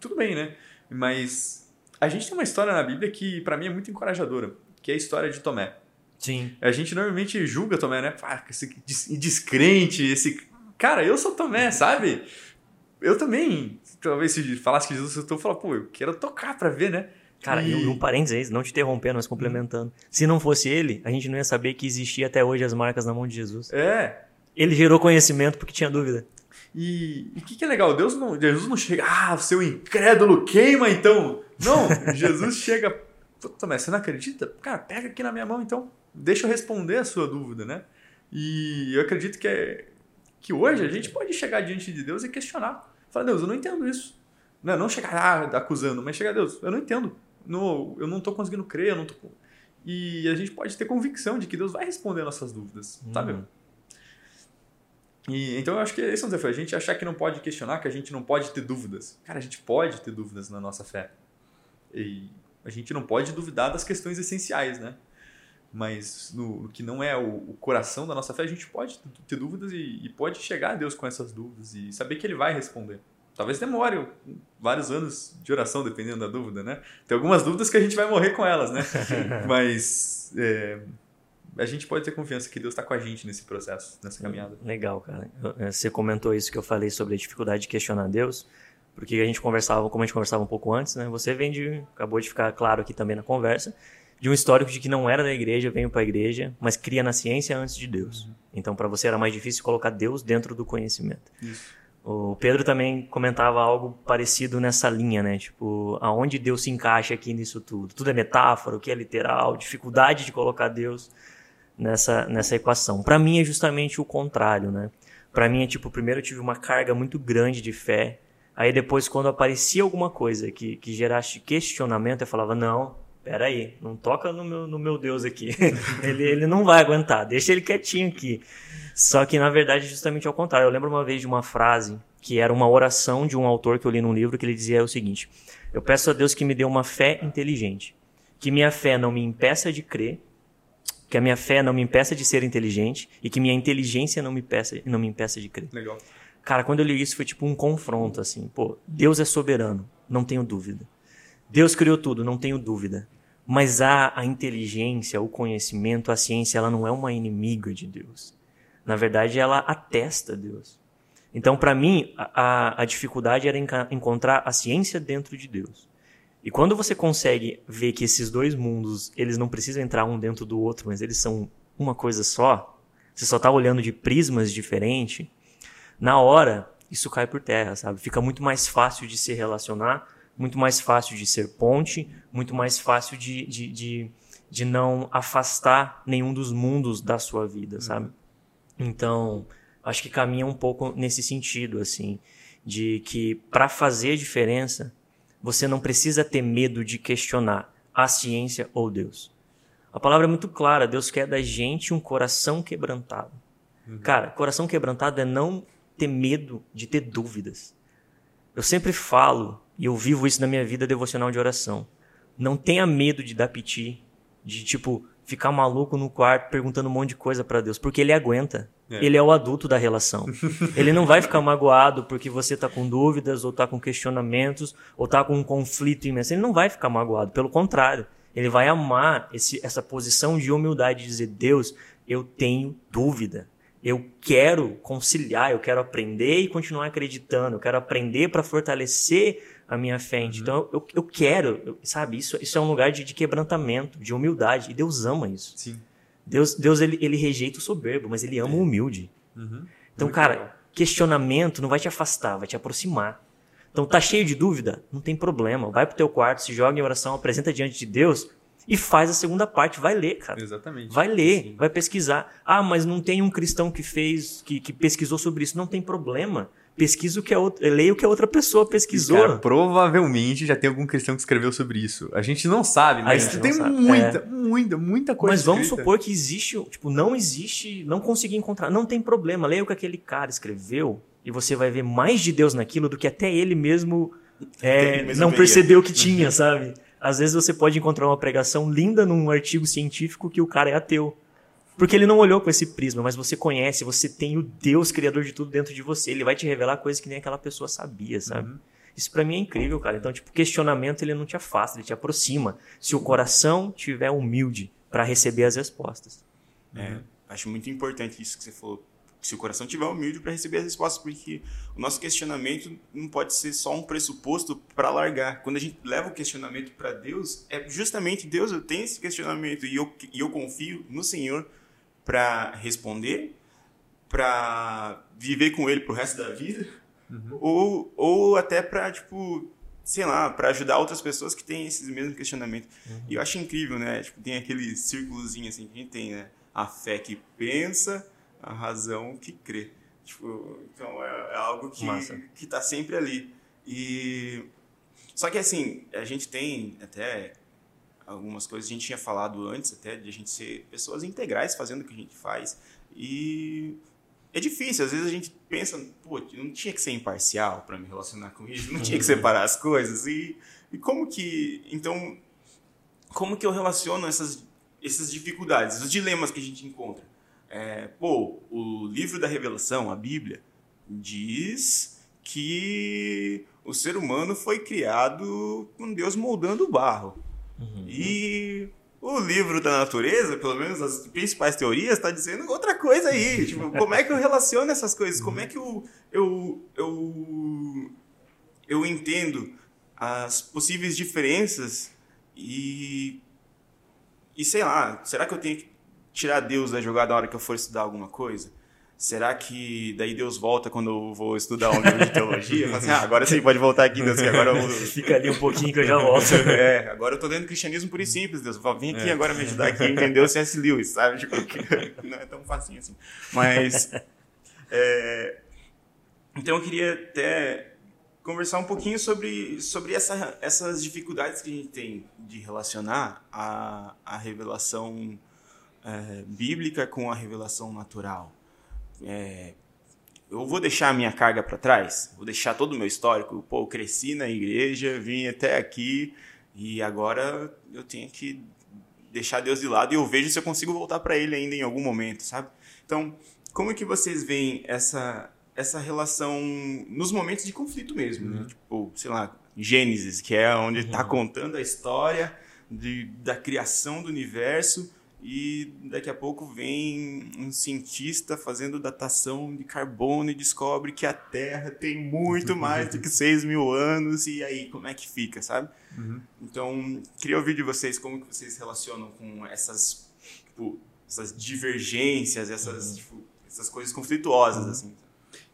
tudo bem, né? Mas a gente tem uma história na Bíblia que para mim é muito encorajadora, que é a história de Tomé. Sim. A gente normalmente julga Tomé, né? Ah, esse descrente, esse... Cara, eu sou Tomé, sabe? Eu também, talvez se falasse que Jesus, eu tô falando, pô, eu quero tocar para ver, né? Cara, e... um parênteses, não te interrompendo, mas complementando. Se não fosse ele, a gente não ia saber que existia até hoje as marcas na mão de Jesus. É. Ele gerou conhecimento porque tinha dúvida. E o que, que, é legal? Deus não, Jesus não chega, ah, seu incrédulo queima então. Não, Jesus chega, puta, mas você não acredita? Cara, pega aqui na minha mão então, deixa eu responder a sua dúvida, né? E eu acredito que, é, que hoje a gente pode chegar diante de Deus e questionar. Falar, Deus, eu não entendo isso. Não, não chegar ah, acusando, mas chegar, Deus, eu não entendo no, eu não estou conseguindo crer, eu não tô... E a gente pode ter convicção de que Deus vai responder nossas dúvidas, hum. sabe? E, então eu acho que esse é um desafio. A gente achar que não pode questionar, que a gente não pode ter dúvidas. Cara, a gente pode ter dúvidas na nossa fé. E a gente não pode duvidar das questões essenciais, né? Mas no, no que não é o, o, coração da nossa fé, a gente pode ter dúvidas e, e pode chegar a Deus com essas dúvidas e saber que Ele vai responder. Talvez demore vários anos de oração, dependendo da dúvida, né? Tem algumas dúvidas que a gente vai morrer com elas, né? Mas é, a gente pode ter confiança que Deus está com a gente nesse processo, nessa caminhada. Legal, cara. É, você comentou isso que eu falei sobre a dificuldade de questionar Deus, porque a gente conversava, como a gente conversava um pouco antes, né? Você vem de, acabou de ficar claro aqui também na conversa, de um histórico de que não era da igreja, veio para a igreja, mas cria na ciência antes de Deus. Uhum. Então, para você era mais difícil colocar Deus dentro do conhecimento. Isso. O Pedro também comentava algo parecido nessa linha, né? Tipo, aonde Deus se encaixa aqui nisso tudo? Tudo é metáfora, o que é literal, dificuldade de colocar Deus nessa, nessa equação. Para mim é justamente o contrário, né? Para mim é tipo, primeiro eu tive uma carga muito grande de fé, aí depois quando aparecia alguma coisa que, que gerasse questionamento, eu falava, não, peraí, não toca no meu, no meu Deus aqui. ele, ele não vai aguentar, deixa ele quietinho aqui. Só que na verdade é justamente ao contrário. Eu lembro uma vez de uma frase que era uma oração de um autor que eu li num livro que ele dizia o seguinte: Eu peço a Deus que me dê uma fé inteligente, que minha fé não me impeça de crer, que a minha fé não me impeça de ser inteligente e que minha inteligência não me impeça, não me impeça de crer. Legal. Cara, quando eu li isso foi tipo um confronto assim. Pô, Deus é soberano, não tenho dúvida. Deus criou tudo, não tenho dúvida. Mas a, a inteligência, o conhecimento, a ciência, ela não é uma inimiga de Deus. Na verdade, ela atesta Deus. Então, para mim, a, a, dificuldade era encontrar a ciência dentro de Deus. E quando você consegue ver que esses dois mundos, eles não precisam entrar um dentro do outro, mas eles são uma coisa só, você só está olhando de prismas diferentes, na hora, isso cai por terra, sabe? Fica muito mais fácil de se relacionar, muito mais fácil de ser ponte, muito mais fácil de, de, de, de não afastar nenhum dos mundos da sua vida, sabe? Uhum. Então, acho que caminha um pouco nesse sentido, assim, de que para fazer diferença, você não precisa ter medo de questionar a ciência ou Deus. A palavra é muito clara, Deus quer da gente um coração quebrantado. Uhum. Cara, coração quebrantado é não ter medo de ter dúvidas. Eu sempre falo, e eu vivo isso na minha vida devocional de oração. Não tenha medo de dar piti, de tipo, ficar maluco no quarto perguntando um monte de coisa para Deus, porque ele aguenta. É. Ele é o adulto da relação. ele não vai ficar magoado porque você tá com dúvidas, ou tá com questionamentos, ou tá com um conflito imenso. Ele não vai ficar magoado, pelo contrário. Ele vai amar esse, essa posição de humildade, de dizer: Deus, eu tenho dúvida. Eu quero conciliar, eu quero aprender e continuar acreditando, eu quero aprender para fortalecer a minha fé. Uhum. Então eu, eu quero, eu, sabe? Isso, isso é um lugar de, de, quebrantamento, de humildade. E Deus ama isso. Sim. Deus, Deus ele, ele rejeita o soberbo, mas ele ama é. o humilde. Uhum. Então, Muito cara, legal. questionamento não vai te afastar, vai te aproximar. Então, tá cheio de dúvida? Não tem problema. Vai pro teu quarto, se joga em oração, apresenta diante de Deus e faz a segunda parte. Vai ler, cara. Exatamente. Vai ler, Sim. vai pesquisar. Ah, mas não tem um cristão que fez, que, que pesquisou sobre isso. Não tem problema pesquisa o que a outra, leia o que a outra pessoa pesquisou. Cara, provavelmente já tem algum cristão que escreveu sobre isso. A gente não sabe, mas tem muita, é. muita, muita coisa. Mas vamos escrita. supor que existe, tipo, não existe, não consegui encontrar, não tem problema, leia o que aquele cara escreveu e você vai ver mais de Deus naquilo do que até ele mesmo, é, ele mesmo não percebeu que tinha, sabe? às vezes você pode encontrar uma pregação linda num artigo científico que o cara é ateu. Porque ele não olhou com esse prisma, mas você conhece, você tem o Deus criador de tudo dentro de você. Ele vai te revelar coisas que nem aquela pessoa sabia, sabe? Uhum. Isso para mim é incrível, cara. Então, tipo, questionamento ele não te afasta, ele te aproxima. Se o coração tiver humilde para receber as respostas. É, acho muito importante isso que você falou. Se o coração tiver humilde para receber as respostas, porque o nosso questionamento não pode ser só um pressuposto para largar. Quando a gente leva o questionamento para Deus, é justamente Deus, eu tenho esse questionamento e eu, e eu confio no Senhor para responder, para viver com ele pro resto da vida, uhum. ou, ou até para, tipo, sei lá, para ajudar outras pessoas que têm esses mesmos questionamentos. Uhum. E eu acho incrível, né? Tipo, tem aquele círculozinho assim que a gente tem, né? A fé que pensa, a razão que crê. Tipo, então é, é algo que, que tá sempre ali. E só que assim, a gente tem até algumas coisas a gente tinha falado antes até de a gente ser pessoas integrais fazendo o que a gente faz. E é difícil às vezes a gente pensa pô não tinha que ser imparcial para me relacionar com isso não tinha que separar as coisas. E, e como que então como que eu relaciono essas essas dificuldades os dilemas que a gente encontra? É, pô o livro da revelação a Bíblia diz que o ser humano foi criado com Deus moldando o barro Uhum. E o livro da natureza, pelo menos as principais teorias, está dizendo outra coisa aí. tipo, como é que eu relaciono essas coisas? Como é que eu, eu, eu, eu entendo as possíveis diferenças e. E sei lá, será que eu tenho que tirar Deus da jogada na hora que eu for estudar alguma coisa? Será que daí Deus volta quando eu vou estudar um livro de teologia? Assim, ah, agora você pode voltar aqui, Deus, que agora eu... Fica ali um pouquinho que eu já volto. É, agora eu tô lendo cristianismo por e simples, Deus. Vem aqui é. agora me ajudar aqui a entender o C.S. Lewis, sabe? Tipo, não é tão facinho assim. Mas... É... Então eu queria até conversar um pouquinho sobre, sobre essa, essas dificuldades que a gente tem de relacionar a, a revelação é, bíblica com a revelação natural é, eu vou deixar a minha carga para trás, vou deixar todo o meu histórico. Pô, eu cresci na igreja, vim até aqui e agora eu tenho que deixar Deus de lado e eu vejo se eu consigo voltar para Ele ainda em algum momento, sabe? Então, como é que vocês veem essa essa relação nos momentos de conflito mesmo, né? uhum. né? Tipo, sei lá, Gênesis, que é onde está uhum. contando a história de, da criação do universo e daqui a pouco vem um cientista fazendo datação de carbono e descobre que a Terra tem muito mais do que 6 mil anos, e aí como é que fica, sabe? Uhum. Então, queria ouvir de vocês como que vocês relacionam com essas, tipo, essas divergências, essas, uhum. tipo, essas coisas conflituosas, uhum. assim.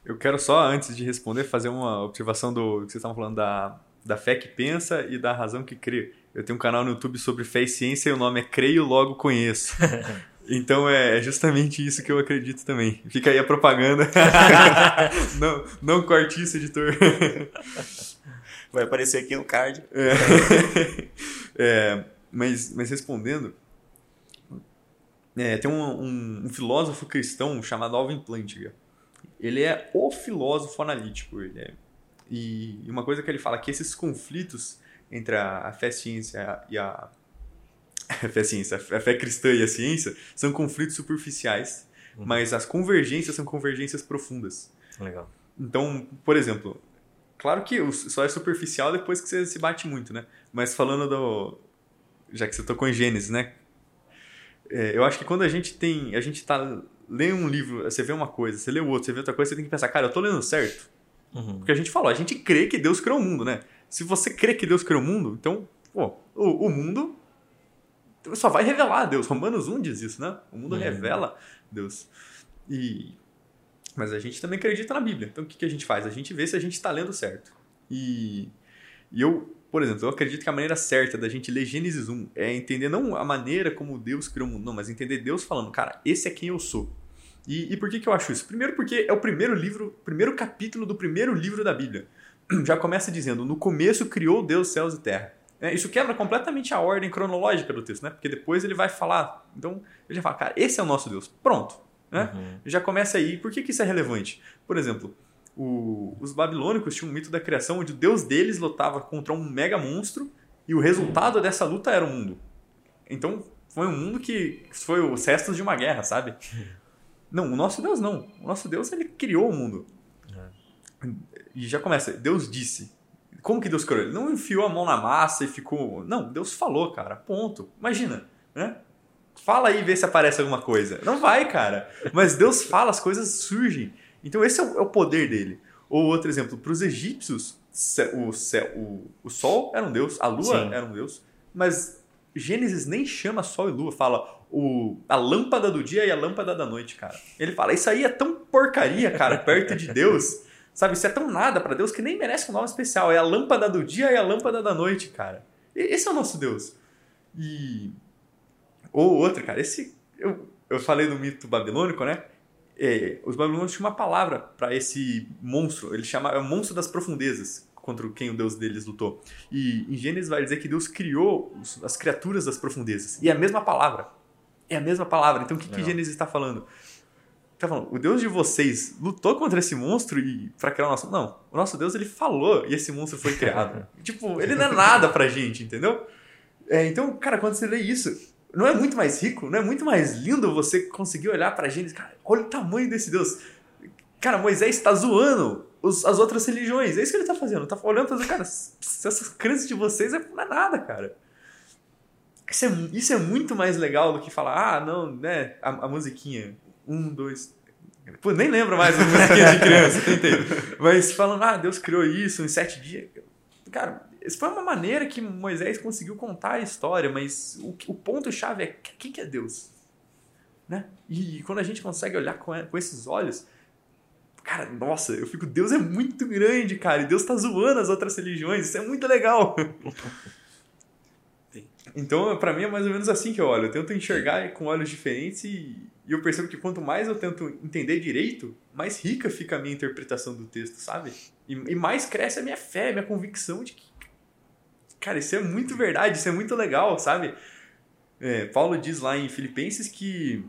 Eu quero só, antes de responder, fazer uma observação do que vocês estavam falando da, da fé que pensa e da razão que crê. Eu tenho um canal no YouTube sobre fé e ciência e o nome é Creio Logo Conheço. Então é, é justamente isso que eu acredito também. Fica aí a propaganda. não, não corte isso, editor. Vai aparecer aqui no card. É. é, mas, mas respondendo, é, tem um, um, um, filósofo cristão chamado Alvin Plantinga. Ele é o filósofo analítico. Ele é, e uma coisa que ele fala é que esses conflitos entre a, a fé ciência e a, a fé ciência, a fé cristã e a ciência são conflitos superficiais, uhum. mas as convergências são convergências profundas. Legal. Então, por exemplo, claro que só é superficial depois que você se bate muito, né? Mas falando do já que você tocou em Gênesis, né? É, eu acho que quando a gente tem, a gente tá lendo um livro, você vê uma coisa, você lê o outro, você vê outra coisa, você tem que pensar, cara, eu tô lendo certo. Uhum. Porque a gente falou, a gente crê que Deus criou o mundo, né? Se você crê que Deus criou o mundo, então, pô, o, o mundo só vai revelar Deus. Romanos 1 diz isso, né? O mundo uhum. revela Deus. E mas a gente também acredita na Bíblia. Então o que, que a gente faz? A gente vê se a gente está lendo certo. E, e eu, por exemplo, eu acredito que a maneira certa da gente ler Gênesis 1 é entender não a maneira como Deus criou o mundo, não, mas entender Deus falando, cara, esse é quem eu sou. E, e por que, que eu acho isso? Primeiro porque é o primeiro livro, primeiro capítulo do primeiro livro da Bíblia. já começa dizendo: No começo criou Deus céus e terra. É, isso quebra completamente a ordem cronológica do texto, né? Porque depois ele vai falar. Então, ele já fala, cara, esse é o nosso Deus. Pronto. Né? Uhum. Já começa aí. Por que, que isso é relevante? Por exemplo, o, os babilônicos tinham um mito da criação onde o Deus deles lutava contra um mega monstro E o resultado dessa luta era o mundo. Então, foi um mundo que foi os restos de uma guerra, sabe? Não, o nosso Deus não. O nosso Deus, ele criou o mundo. É. E já começa, Deus disse. Como que Deus criou? Ele não enfiou a mão na massa e ficou... Não, Deus falou, cara, ponto. Imagina, né? Fala aí e vê se aparece alguma coisa. Não vai, cara. Mas Deus fala, as coisas surgem. Então esse é o, é o poder dele. Ou outro exemplo, para os egípcios, o, céu, o, o sol era um deus, a lua Sim. era um deus, mas Gênesis nem chama sol e lua, fala o, a lâmpada do dia e a lâmpada da noite, cara. Ele fala, isso aí é tão porcaria, cara, perto de Deus. Sabe, isso é tão nada para Deus que nem merece um nome especial. É a lâmpada do dia e a lâmpada da noite, cara. Esse é o nosso Deus. E. Ou outro, cara, esse. Eu, eu falei do mito babilônico, né? É, os babilônios tinham uma palavra para esse monstro. Ele chama é o monstro das profundezas contra quem o Deus deles lutou. E em Gênesis vai dizer que Deus criou as criaturas das profundezas. E é a mesma palavra. É a mesma palavra. Então o que, que Gênesis está falando? Está falando, o Deus de vocês lutou contra esse monstro e para criar o nosso. Não, o nosso Deus ele falou e esse monstro foi criado. tipo, ele não é nada pra gente, entendeu? É, então, cara, quando você lê isso, não é muito mais rico? Não é muito mais lindo você conseguir olhar pra Gênesis? Cara, olha o tamanho desse Deus. Cara, Moisés está zoando os, as outras religiões. É isso que ele está fazendo. Tá olhando e falando, cara, essas crenças de vocês é, não é nada, cara. Isso é, isso é muito mais legal do que falar, ah, não, né, a, a musiquinha. Um, dois. Pô, nem lembro mais a musiquinha de criança, tentei. Mas falando, ah, Deus criou isso em sete dias. Cara, isso foi uma maneira que Moisés conseguiu contar a história, mas o, o ponto-chave é quem que é Deus? Né? E quando a gente consegue olhar com, com esses olhos, Cara, nossa, eu fico, Deus é muito grande, cara, e Deus tá zoando as outras religiões, isso é muito legal. Então, para mim é mais ou menos assim que eu olho. Eu tento enxergar com olhos diferentes e, e, eu percebo que quanto mais eu tento entender direito, mais rica fica a minha interpretação do texto, sabe? E, e mais cresce a minha fé, a minha convicção de que, cara, isso é muito verdade, isso é muito legal, sabe? É, Paulo diz lá em Filipenses que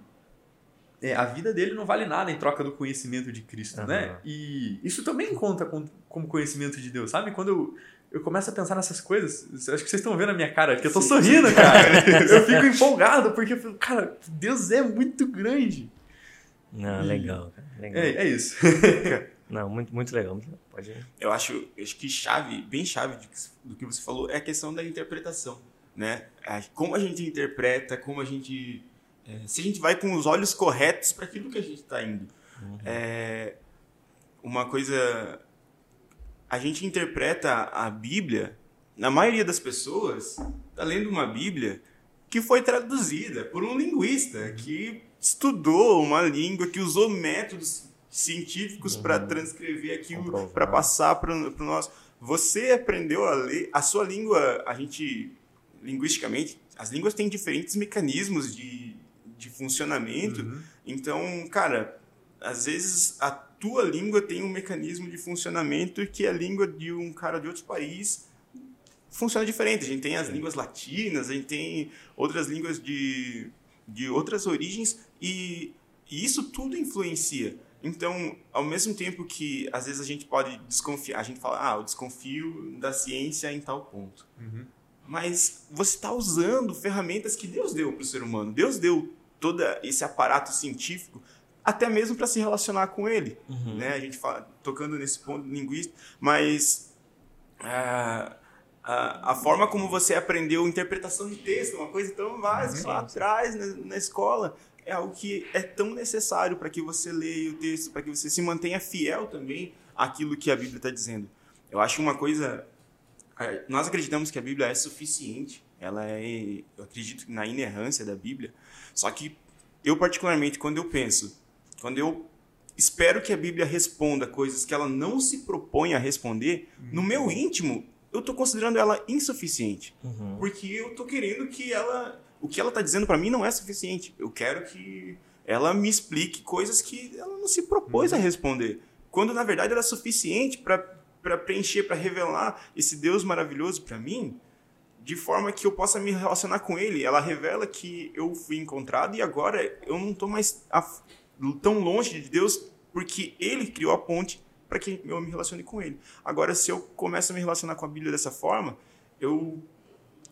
é, a vida dele não vale nada em troca do conhecimento de Cristo, uhum. né? E isso também conta com, como conhecimento de Deus, sabe? Quando eu, eu começo a pensar nessas coisas, acho que vocês estão vendo a minha cara, que eu tô Sim. sorrindo, cara. eu fico empolgado, porque, cara, Deus é muito grande. Não, legal, cara. Legal. É, é isso. Não, muito, muito legal. Pode ir. Eu acho, acho que chave, bem chave do que você falou, é a questão da interpretação, né? Como a gente interpreta, como a gente é, se a gente vai com os olhos corretos para aquilo que a gente está indo. Uhum. É, uma coisa. A gente interpreta a Bíblia, na maioria das pessoas, está lendo uma Bíblia que foi traduzida por um linguista que estudou uma língua, que usou métodos científicos uhum. para transcrever aquilo, para passar para o nosso. Você aprendeu a ler, a sua língua, a gente, linguisticamente, as línguas têm diferentes mecanismos de, de funcionamento. Uhum. Então, cara, às vezes a tua língua tem um mecanismo de funcionamento que a língua de um cara de outro país funciona diferente. A gente tem as línguas latinas, a gente tem outras línguas de, de outras origens e, e isso tudo influencia. Então, ao mesmo tempo que às vezes a gente pode desconfiar, a gente fala, ah, eu desconfio da ciência em tal ponto. Uhum. Mas você está usando ferramentas que Deus deu para o ser humano. Deus deu todo esse aparato científico, até mesmo para se relacionar com ele. Uhum. Né? A gente fala, tocando nesse ponto linguístico, mas a, a, a, forma como você aprendeu interpretação de texto, uma coisa tão básica uhum. lá atrás na, na escola, é algo que é tão necessário para que você leia o texto, para que você se mantenha fiel também àquilo que a Bíblia está dizendo. Eu acho uma coisa. É, nós acreditamos que a Bíblia é suficiente, ela é. Eu acredito na inerrância da Bíblia, só que eu, particularmente, quando eu penso, quando eu espero que a Bíblia responda coisas que ela não se propõe a responder, uhum. no meu íntimo, eu estou considerando ela insuficiente. Uhum. Porque eu estou querendo que ela. O que ela está dizendo para mim não é suficiente. Eu quero que ela me explique coisas que ela não se propôs uhum. a responder. Quando, na verdade, ela é suficiente para preencher, para revelar esse Deus maravilhoso para mim de forma que eu possa me relacionar com ele. Ela revela que eu fui encontrado e agora eu não estou mais tão longe de Deus porque ele criou a ponte para que eu me relacione com ele. Agora, se eu começo a me relacionar com a Bíblia dessa forma, eu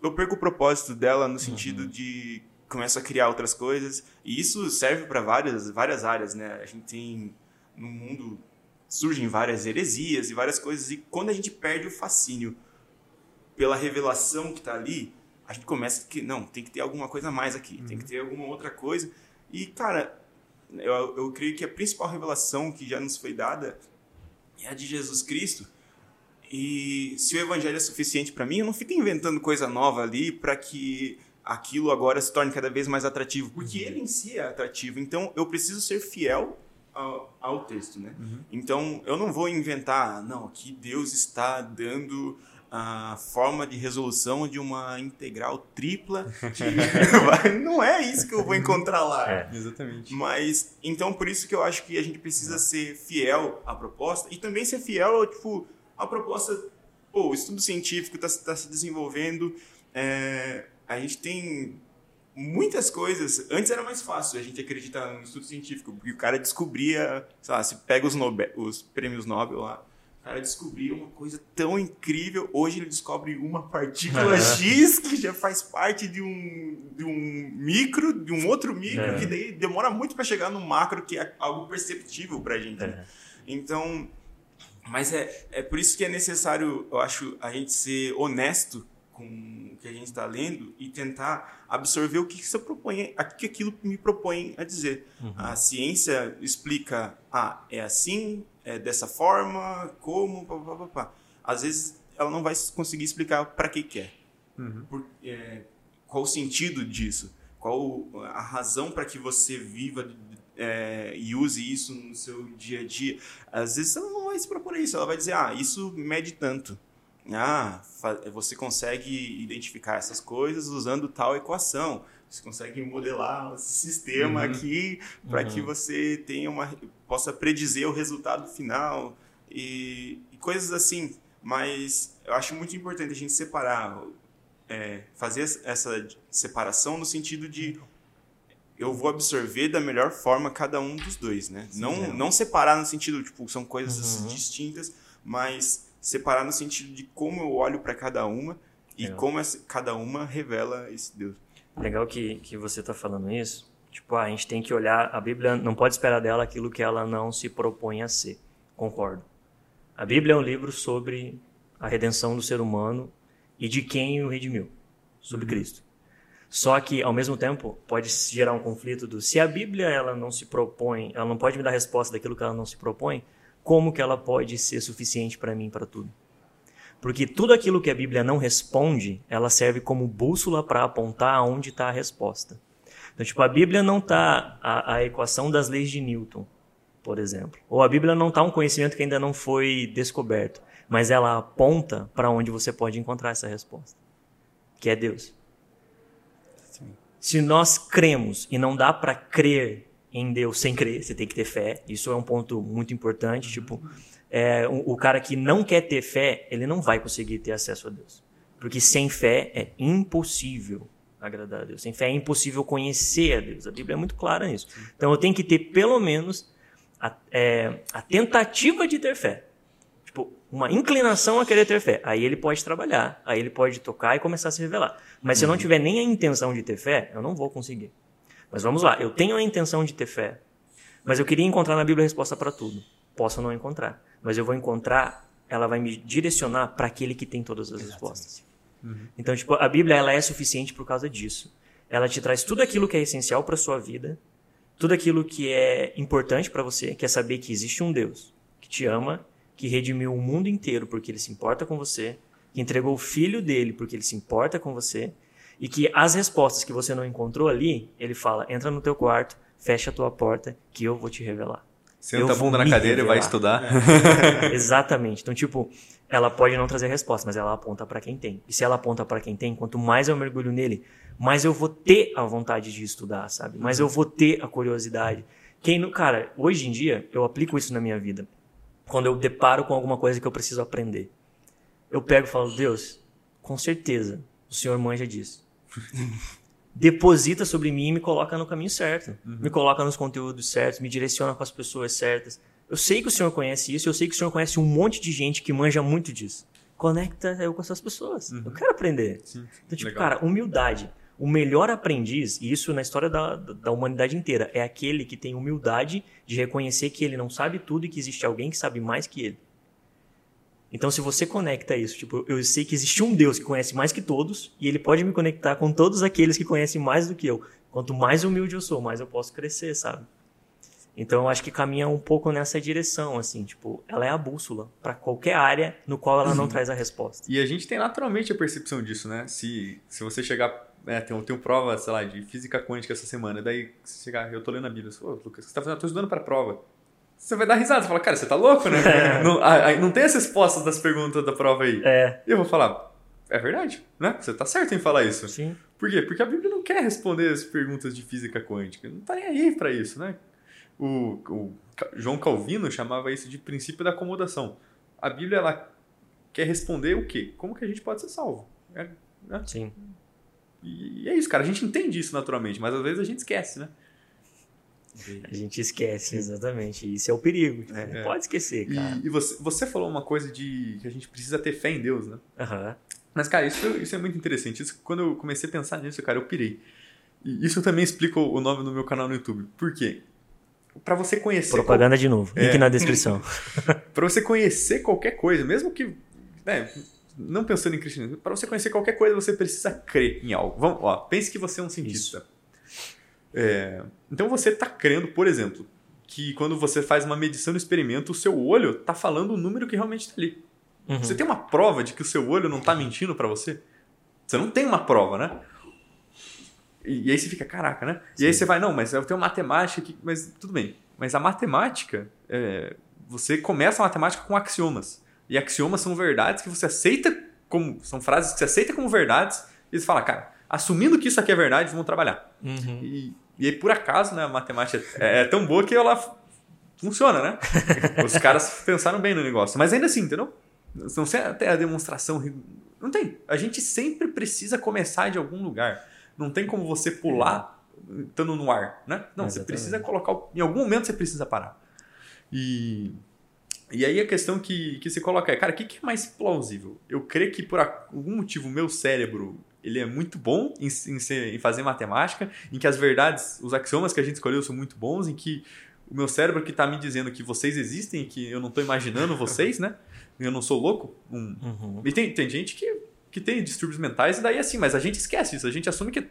eu perco o propósito dela no sentido uhum. de começo a criar outras coisas. E isso serve para várias, várias áreas, né? A gente tem no mundo surgem várias heresias e várias coisas e quando a gente perde o fascínio pela revelação que está ali, a gente começa que não, tem que ter alguma coisa a mais aqui, uhum. tem que uhum. ter alguma outra coisa. E cara, eu, eu creio que a principal revelação que já nos foi dada é a de Jesus Cristo. E se o evangelho é suficiente para mim, eu não fico inventando coisa nova ali para que aquilo agora se torne cada vez mais atrativo, porque uhum. ele em si é atrativo. Então eu preciso ser fiel ao, ao texto, né? Uhum. Então eu não vou inventar, não, que Deus está dando a forma de resolução de uma integral tripla. não é isso que eu vou encontrar lá. É, exatamente. Mas, então, por isso que eu acho que a gente precisa ser fiel à proposta e também ser fiel, tipo, à proposta. Pô, o estudo científico está tá se desenvolvendo. É, a gente tem muitas coisas. Antes era mais fácil a gente acreditar no estudo científico, porque o cara descobria, sei lá, se pega os, Nobel, os prêmios Nobel lá cara descobriu uma coisa tão incrível. Hoje ele descobre uma partícula X que já faz parte de um, de um micro, de um outro micro, é. que daí demora muito para chegar no macro, que é algo perceptível para a gente. É. Então, mas é, é por isso que é necessário, eu acho, a gente ser honesto com o que a gente está lendo e tentar absorver o que isso propõe, o que aquilo me propõe a dizer. Uhum. A ciência explica, ah, é assim, é dessa forma, como, pá, pá, pá, pá. Às vezes ela não vai conseguir explicar para que quer. É. Uhum. Por, é, qual o sentido disso? Qual a razão para que você viva é, e use isso no seu dia a dia? Às vezes ela não vai se propor isso, ela vai dizer, ah, isso mede tanto. Ah, você consegue identificar essas coisas usando tal equação. Você consegue modelar esse sistema uhum. aqui para uhum. que você tenha uma possa predizer o resultado final e, e, coisas assim. Mas eu acho muito importante a gente separar, é, fazer essa separação no sentido de eu vou absorver da melhor forma cada um dos dois, né? Sim, não, é. não separar no sentido, tipo, são coisas uhum. distintas, mas separar no sentido de como eu olho para cada uma e é. como essa, cada uma revela esse Deus. Legal que, que você está falando isso. Tipo, ah, a gente tem que olhar, a Bíblia não pode esperar dela aquilo que ela não se propõe a ser. Concordo. A Bíblia é um livro sobre a redenção do ser humano e de quem o redimiu, sobre uhum. Cristo. Só que, ao mesmo tempo, pode gerar um conflito do se a Bíblia ela não se propõe, ela não pode me dar resposta daquilo que ela não se propõe, como que ela pode ser suficiente para mim para tudo? Porque tudo aquilo que a Bíblia não responde, ela serve como bússola para apontar aonde está a resposta. Então, tipo, a Bíblia não está a, a, equação das leis de Newton, por exemplo. Ou a Bíblia não está um conhecimento que ainda não foi descoberto, mas ela aponta para onde você pode encontrar essa resposta, que é Deus. Sim. Se nós cremos e não dá para crer em Deus sem crer, você tem que ter fé. Isso é um ponto muito importante. Uhum. Tipo, é, o, o, cara que não quer ter fé, ele não vai conseguir ter acesso a Deus. Porque sem fé é impossível agradar a Deus. Sem fé é impossível conhecer a Deus. A Bíblia é muito clara nisso. Então eu tenho que ter pelo menos a, é, a tentativa de ter fé. Tipo, uma inclinação a querer ter fé. Aí ele pode trabalhar, aí ele pode tocar e começar a se revelar. Mas se eu não uhum. tiver nem a intenção de ter fé, eu não vou conseguir. Mas vamos lá, eu tenho a intenção de ter fé, mas eu queria encontrar na Bíblia a resposta para tudo. Posso não encontrar mas eu vou encontrar, ela vai me direcionar para aquele que tem todas as respostas. Uhum. Então, tipo, a Bíblia ela é suficiente por causa disso. Ela te traz tudo aquilo que é essencial para sua vida, tudo aquilo que é importante para você, que é saber que existe um Deus que te ama, que redimiu o mundo inteiro porque ele se importa com você, que entregou o filho dele porque ele se importa com você, e que as respostas que você não encontrou ali, ele fala: entra no teu quarto, fecha a tua porta, que eu vou te revelar. Senta a bunda na cadeira e vai estudar. Exatamente. Então, tipo, ela pode não trazer resposta, mas ela aponta para quem tem. E se ela aponta para quem tem, quanto mais eu mergulho nele, mais eu vou ter a vontade de estudar, sabe? Mais eu vou ter a curiosidade. Quem, cara, hoje em dia eu aplico isso na minha vida. Quando eu deparo com alguma coisa que eu preciso aprender, eu pego e falo: Deus, com certeza, o Senhor manja disso. deposita sobre mim e me coloca no caminho certo. Uhum. Me coloca nos conteúdos certos, me direciona com as pessoas certas. Eu sei que o Senhor conhece isso, eu sei que o Senhor conhece um monte de gente que manja muito disso. conecta eu com essas pessoas. Uhum. Eu quero aprender. Sim. Então, tipo, Legal. cara, humildade. O melhor aprendiz, e isso na história da, da humanidade inteira, é aquele que tem humildade de reconhecer que ele não sabe tudo e que existe alguém que sabe mais que ele. Então, se você conecta isso, tipo, eu sei que existe um Deus que conhece mais que todos, e ele pode me conectar com todos aqueles que conhecem mais do que eu. Quanto mais humilde eu sou, mais eu posso crescer, sabe? Então, eu acho que caminha um pouco nessa direção, assim, tipo, ela é a bússola para qualquer área no qual ela não traz a resposta. E a gente tem naturalmente a percepção disso, né? Se, se você chegar. É, tem, um- tem uma prova, sei lá, de física quântica essa semana, daí você chegar, eu tô lendo a Bíblia, você fala, "Ô, Lucas, você tá fazendo? Eu tô estudando pra prova. Você vai dar risada, você fala, cara, você tá louco, né? não, a- a- não tem as respostas das perguntas da prova aí. É, E eu vou falar, é verdade, né? Você tá certo em falar isso. sim. Por quê? Porque a Bíblia não quer responder as perguntas de física quântica. Não tá nem aí pra isso, né? O, o João Calvino chamava isso de princípio da acomodação. A Bíblia, ela quer responder o quê? Como que a gente pode ser salvo? É- né? Sim. E é isso, cara. A gente entende isso naturalmente, mas às vezes a gente esquece, né? A gente esquece, exatamente. Isso é o perigo. Tipo, É. não pode esquecer, cara. E, e você, você falou uma coisa de que a gente precisa ter fé em Deus, né? Aham. Mas, cara, isso, isso é muito interessante. Isso, quando eu comecei a pensar nisso, cara, eu pirei. E isso também explica o nome do meu canal no YouTube. Por quê? Pra você conhecer. Propaganda de novo. Link É. na descrição. Pra você conhecer qualquer coisa, mesmo que. Né, não pensando em cristianismo, pra você conhecer qualquer coisa, você precisa crer em algo. Vamos, ó, pense que você é um cientista. É, então você tá crendo, por exemplo, que quando você faz uma medição no experimento, o seu olho tá falando o número que realmente tá ali. Uhum. Você tem uma prova de que o seu olho não tá mentindo pra você? Você não tem uma prova, né? E, e aí você fica, caraca, né? E aí Sim. você vai, não, mas eu tenho matemática aqui, mas tudo bem. Mas a matemática, é, você começa a matemática com axiomas. E axiomas são verdades que você aceita como. São frases que você aceita como verdades, e você fala, cara, assumindo que isso aqui é verdade, vamos trabalhar. Uhum. E, e aí, por acaso, né, a matemática é, é tão boa que ela funciona, né? Os caras pensaram bem no negócio. Mas ainda assim, entendeu? Não sei até a demonstração. Não tem. A gente sempre precisa começar de algum lugar. Não tem como você pular estando no ar, né? Não, você precisa colocar. Em algum momento você precisa parar. E. E aí a questão que, que se coloca é, cara, o que, que é mais plausível? Eu creio que por algum motivo o meu cérebro ele é muito bom em, em, ser- em fazer matemática, em que as verdades, os axiomas que a gente escolheu são muito bons, em que o meu cérebro que está me dizendo que vocês existem, que eu não estou imaginando vocês, né? Eu não sou louco. Um- Uhum. E tem, tem gente que, que tem distúrbios mentais e daí assim, mas a gente esquece isso, a gente assume que,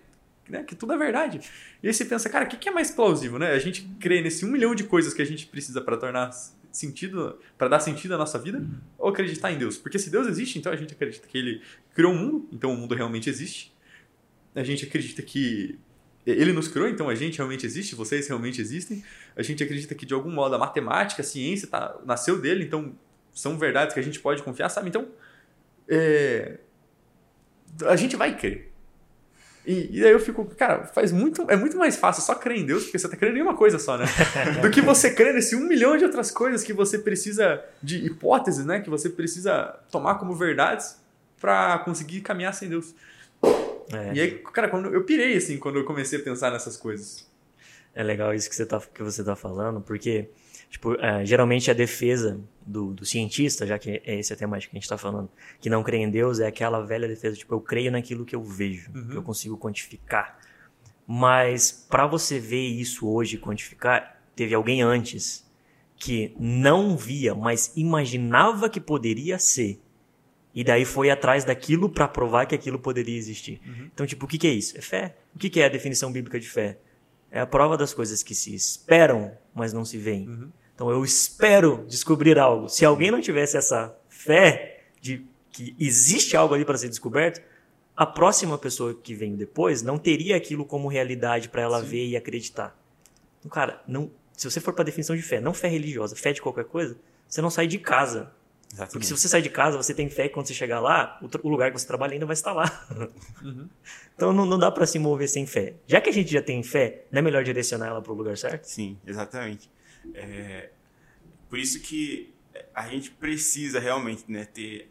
né, que tudo é verdade. E aí você pensa, cara, o que, que é mais plausível, né? A gente crê nesse um milhão de coisas que a gente precisa para tornar sentido, para dar sentido à nossa vida, ou acreditar em Deus? Porque se Deus existe, então a gente acredita que ele criou o mundo, então o mundo realmente existe. A gente acredita que ele nos criou, então a gente realmente existe, vocês realmente existem. A gente acredita que de algum modo a matemática, a ciência tá, nasceu dele, então são verdades que a gente pode confiar, sabe? Então, é, a gente vai crer. E, e aí eu fico, cara, faz muito, é muito mais fácil só crer em Deus, porque você tá crendo em uma coisa só, né? Do que você crer nesse um milhão de outras coisas que você precisa, de hipóteses, né? Que você precisa tomar como verdades para conseguir caminhar sem Deus. É. E aí, cara, quando eu pirei, assim, quando eu comecei a pensar nessas coisas. É legal isso que você tá, que você tá falando, porque, tipo, é, geralmente a defesa do, do cientista, já que é essa a temática que a gente tá falando, que não crê em Deus, é aquela velha defesa, tipo, eu creio naquilo que eu vejo, Uhum. que eu consigo quantificar. Mas, para você ver isso hoje, quantificar, teve alguém antes que não via, mas imaginava que poderia ser. E daí foi atrás daquilo para provar que aquilo poderia existir. Uhum. Então, tipo, o que, que é isso? É fé. O que, que é a definição bíblica de fé? É a prova das coisas que se esperam, mas não se veem. Uhum. Então, eu espero descobrir algo. Se alguém não tivesse essa fé de que existe algo ali para ser descoberto, a próxima pessoa que vem depois não teria aquilo como realidade para ela Sim. ver e acreditar. Então, cara, não, se você for para definição de fé, não fé religiosa, fé de qualquer coisa, você não sai de casa. Porque Exatamente. se você sai de casa, você tem fé que quando você chegar lá, o, o lugar que você trabalha ainda vai estar lá. Uhum. Então não, não dá pra se mover sem fé. Já que a gente já tem fé, não é melhor direcionar ela pro lugar certo? Sim, exatamente. É, por isso que a gente precisa realmente né, ter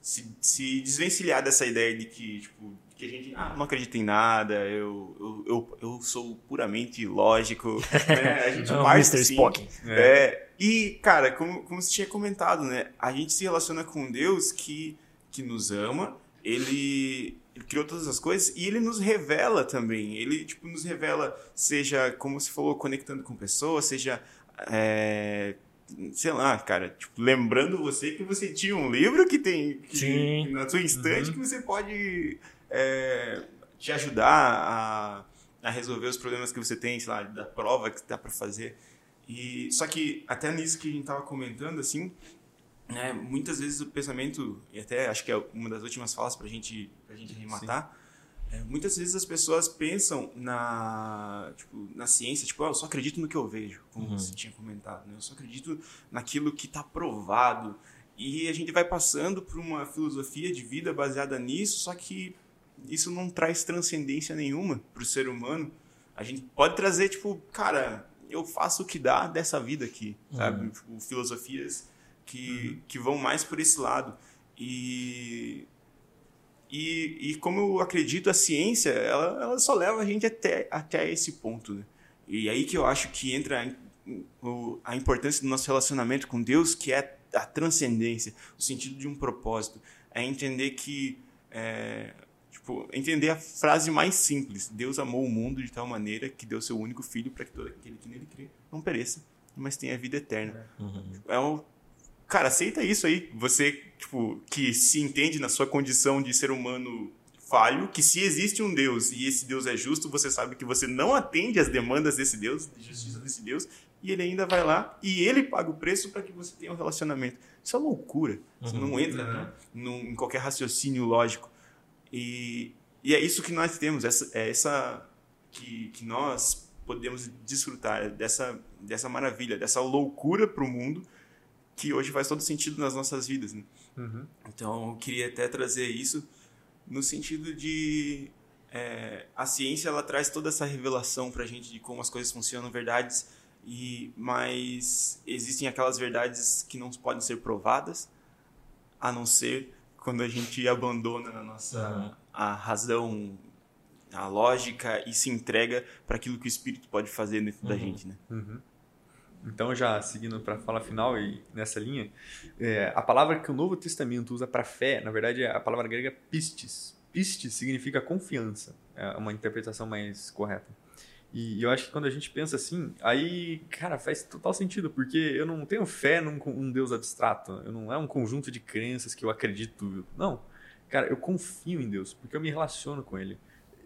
se, se desvencilhar dessa ideia de que tipo, que a gente ah, não acredita em nada, eu, eu, eu, eu sou puramente lógico. Né? A gente Não, parte Mr. Spock. É, e, cara, como, como você tinha comentado, né? A gente se relaciona com Deus que, que nos ama, ele, ele criou todas as coisas e ele nos revela também. Ele, tipo, nos revela, seja, como você falou, conectando com pessoas, seja. é, sei lá, cara, tipo, lembrando você que você tinha um livro que tem que- Sim. na sua Uhum. estante que você pode é, te ajudar a, a resolver os problemas que você tem, sei lá, da prova que dá para fazer. E só que até nisso que a gente tava comentando assim, né, muitas vezes o pensamento e até acho que é uma das últimas falas pra gente pra gente arrematar, é, muitas vezes as pessoas pensam na tipo, na ciência, tipo, "Ah, eu só acredito no que eu vejo, como Uhum. você tinha comentado, né? Eu só acredito naquilo que está provado. E a gente vai passando por uma filosofia de vida baseada nisso, só que isso não traz transcendência nenhuma para o ser humano. A gente pode trazer, tipo, cara, eu faço o que dá dessa vida aqui, sabe? Tipo, filosofias que, que vão mais por esse lado. E, e, e como eu acredito, a ciência, ela, ela só leva a gente até, até esse ponto, né? E aí que eu acho que entra a, a importância do nosso relacionamento com Deus, que é a transcendência, o sentido de um propósito. É entender que. é, tipo, entender a frase mais simples: Deus amou o mundo de tal maneira que deu seu único filho para que todo aquele que nele crê não pereça, mas tenha vida eterna. É um. Cara, aceita isso aí. Você, tipo, que se entende na sua condição de ser humano falho, que se existe um Deus e esse Deus é justo, você sabe que você não atende às demandas desse Deus, de justiça desse Deus, e ele ainda vai lá e ele paga o preço para que você tenha um relacionamento. Isso é loucura. Isso não entra né, num- em qualquer raciocínio lógico. E, e é isso que nós temos, essa, é essa que, que nós podemos desfrutar dessa, dessa maravilha, dessa loucura para o mundo que hoje faz todo sentido nas nossas vidas. Né? Uhum. Então, eu queria até trazer isso no sentido de é, a ciência ela traz toda essa revelação para a gente de como as coisas funcionam, verdades, e mas existem aquelas verdades que não podem ser provadas, a não ser quando a gente abandona a nossa a razão, a lógica e se entrega para aquilo que o Espírito pode fazer dentro da gente, né? Então, já seguindo para a fala final e nessa linha, é, a palavra que o Novo Testamento usa para fé, na verdade, é a palavra grega pistis. Pistis significa confiança, é uma interpretação mais correta. E eu acho que quando a gente pensa assim, aí, cara, faz total sentido, porque eu não tenho fé num um Deus abstrato, eu não é um conjunto de crenças que eu acredito. Não, cara, eu confio em Deus, porque eu me relaciono com Ele.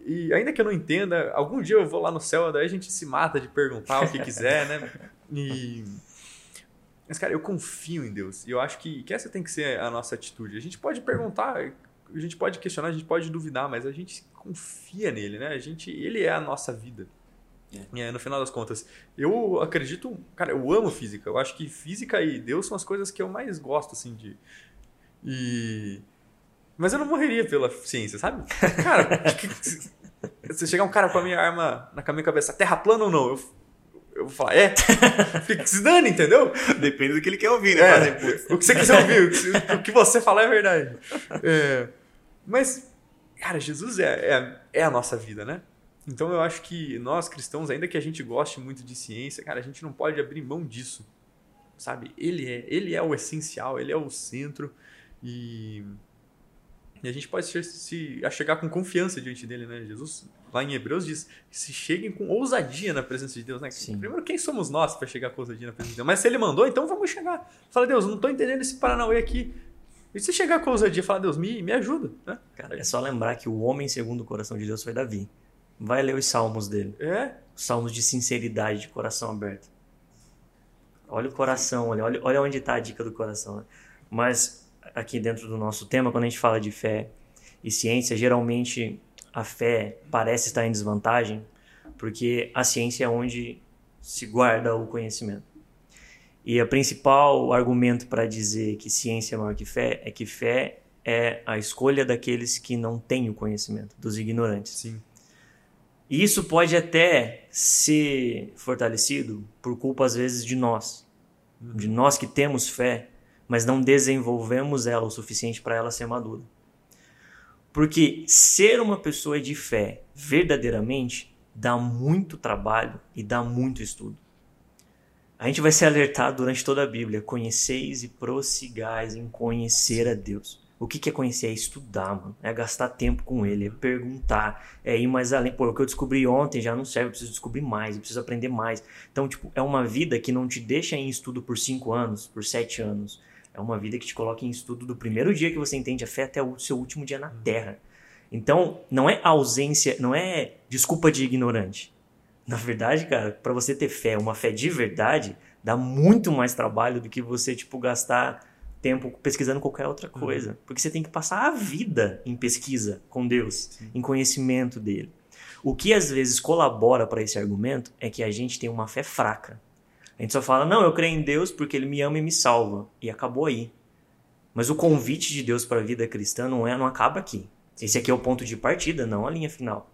E ainda que eu não entenda, algum dia eu vou lá no céu, daí a gente se mata de perguntar o que quiser, né? E... Mas, cara, eu confio em Deus. E eu acho que, que essa tem que ser a nossa atitude. A gente pode perguntar, a gente pode questionar, a gente pode duvidar, mas a gente confia nele, né? A gente, ele é a nossa vida. É, no final das contas, eu acredito, cara, eu amo física. Eu acho que física e Deus são as coisas que eu mais gosto, assim, de. E. Mas eu não morreria pela ciência, sabe? Cara, se chegar um cara com a minha arma na minha cabeça, terra plana ou não? Eu, eu vou falar, é. Fica se dane, entendeu? Depende do que ele quer ouvir, né? É, o que você quiser ouvir, o que, o que você falar é verdade. É, mas, cara, Jesus é, é, é a nossa vida, né? Então eu acho que nós cristãos, ainda que a gente goste muito de ciência, cara, a gente não pode abrir mão disso. Sabe? Ele é, ele é o essencial, ele é o centro e, e a gente pode se, a chegar com confiança diante dele, né? Jesus lá em Hebreus diz que se cheguem com ousadia na presença de Deus, né? Sim. Primeiro, quem somos nós para chegar com ousadia na presença de Deus? Mas se ele mandou, então vamos chegar. Fala, Deus, eu não tô entendendo esse Paranauê aqui. E se chegar com ousadia, fala, Deus, me, me ajuda, né? Cara, é só lembrar que o homem segundo o coração de Deus foi Davi. Vai ler os salmos dele. É, Os salmos de sinceridade, de coração aberto. Olha o coração, olha, olha, olha onde está a dica do coração. né? Mas aqui dentro do nosso tema, quando a gente fala de fé e ciência, geralmente a fé parece estar em desvantagem, porque a ciência é onde se guarda o conhecimento. E o principal argumento para dizer que ciência é maior que fé é que fé é a escolha daqueles que não têm o conhecimento, dos ignorantes. sim. E isso pode até ser fortalecido por culpa, às vezes, de nós. De nós que temos fé, mas não desenvolvemos ela o suficiente para ela ser madura. Porque ser uma pessoa de fé verdadeiramente dá muito trabalho e dá muito estudo. A gente vai ser alertado durante toda a Bíblia: conheceis e prossigais em conhecer a Deus. O que, é conhecer? É estudar, mano. É gastar tempo com ele, é perguntar, é ir mais além. Pô, o que eu descobri ontem já não serve, eu preciso descobrir mais, eu preciso aprender mais. Então, tipo, é uma vida que não te deixa em estudo por cinco anos, por sete anos. É uma vida que te coloca em estudo do primeiro dia que você entende a fé até o seu último dia na uhum. Terra. Então, não é ausência, não é desculpa de ignorante. Na verdade, cara, para você ter fé, uma fé de verdade, dá muito mais trabalho do que você, tipo, gastar tempo pesquisando qualquer outra uhum. coisa. Uhum. Porque você tem que passar a vida em pesquisa com Deus, Sim. em conhecimento dele. O que às vezes colabora para esse argumento é que a gente tem uma fé fraca. A gente só fala, não, eu creio em Deus porque ele me ama e me salva. E acabou aí. Mas o convite de Deus para a vida cristã não é, não acaba aqui. Esse aqui é o ponto de partida, não a linha final.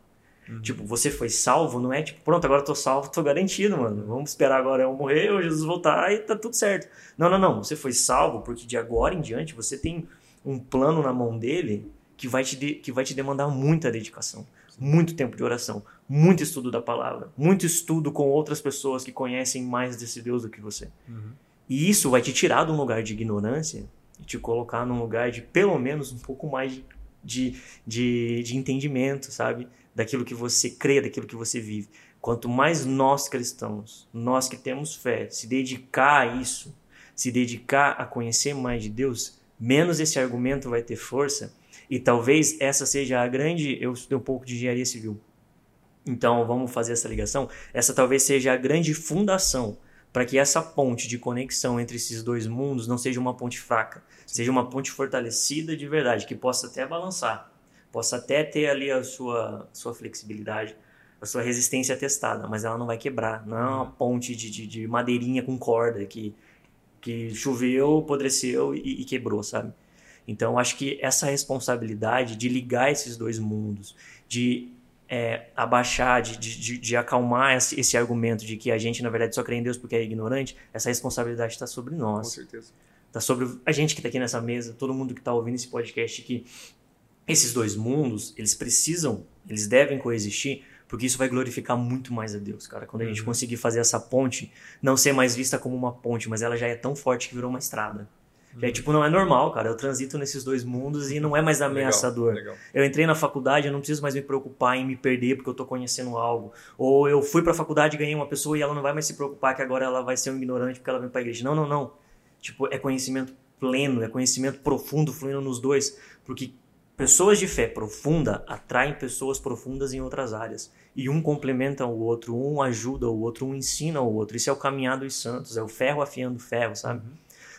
Uhum. Tipo, você foi salvo, não é tipo, pronto, agora eu tô salvo, tô garantido, mano. Vamos esperar agora eu morrer ou Jesus voltar e tá tudo certo. Não, não, não. Você foi salvo porque de agora em diante você tem um plano na mão dele que vai te, de, que vai te demandar muita dedicação muito tempo de oração, muito estudo da palavra, muito estudo com outras pessoas que conhecem mais desse Deus do que você. Uhum. E isso vai te tirar de um lugar de ignorância e te colocar num lugar de pelo menos um pouco mais de, de, de entendimento, sabe? Daquilo que você crê, daquilo que você vive. Quanto mais nós cristãos, nós que temos fé, se dedicar a isso, se dedicar a conhecer mais de Deus, menos esse argumento vai ter força e talvez essa seja a grande. Eu estudei um pouco de engenharia civil. Então vamos fazer essa ligação. Essa talvez seja a grande fundação para que essa ponte de conexão entre esses dois mundos não seja uma ponte fraca, seja uma ponte fortalecida de verdade, que possa até balançar, possa até ter ali a sua, sua flexibilidade, a sua resistência testada, mas ela não vai quebrar. Não é uma ponte de, de, de madeirinha com corda que, que choveu, apodreceu e, e quebrou, sabe? Então, acho que essa responsabilidade de ligar esses dois mundos, de é, abaixar, de, de, de, acalmar esse, esse, argumento de que a gente, na verdade, só crê em Deus porque é ignorante, essa responsabilidade está sobre nós. Com certeza. Está sobre a gente que está aqui nessa mesa, todo mundo que está ouvindo esse podcast, que esses dois mundos, eles precisam, eles devem coexistir, porque isso vai glorificar muito mais a Deus, cara. Quando a gente uhum. conseguir fazer essa ponte, não ser mais vista como uma ponte, mas ela já é tão forte que virou uma estrada. É tipo, não é normal, cara. Eu transito nesses dois mundos e não é mais ameaçador. Legal, legal. Eu entrei na faculdade, eu não preciso mais me preocupar em me perder porque eu tô conhecendo algo. Ou eu fui pra faculdade e ganhei uma pessoa e ela não vai mais se preocupar que agora ela vai ser um ignorante porque ela vem pra igreja. Não, não, não. Tipo, é conhecimento pleno, é conhecimento profundo fluindo nos dois. Porque pessoas de fé profunda atraem pessoas profundas em outras áreas. E um complementa o outro, um ajuda o outro, um ensina o outro. Isso é o caminhar dos santos, é o ferro afiando ferro, sabe? Uhum.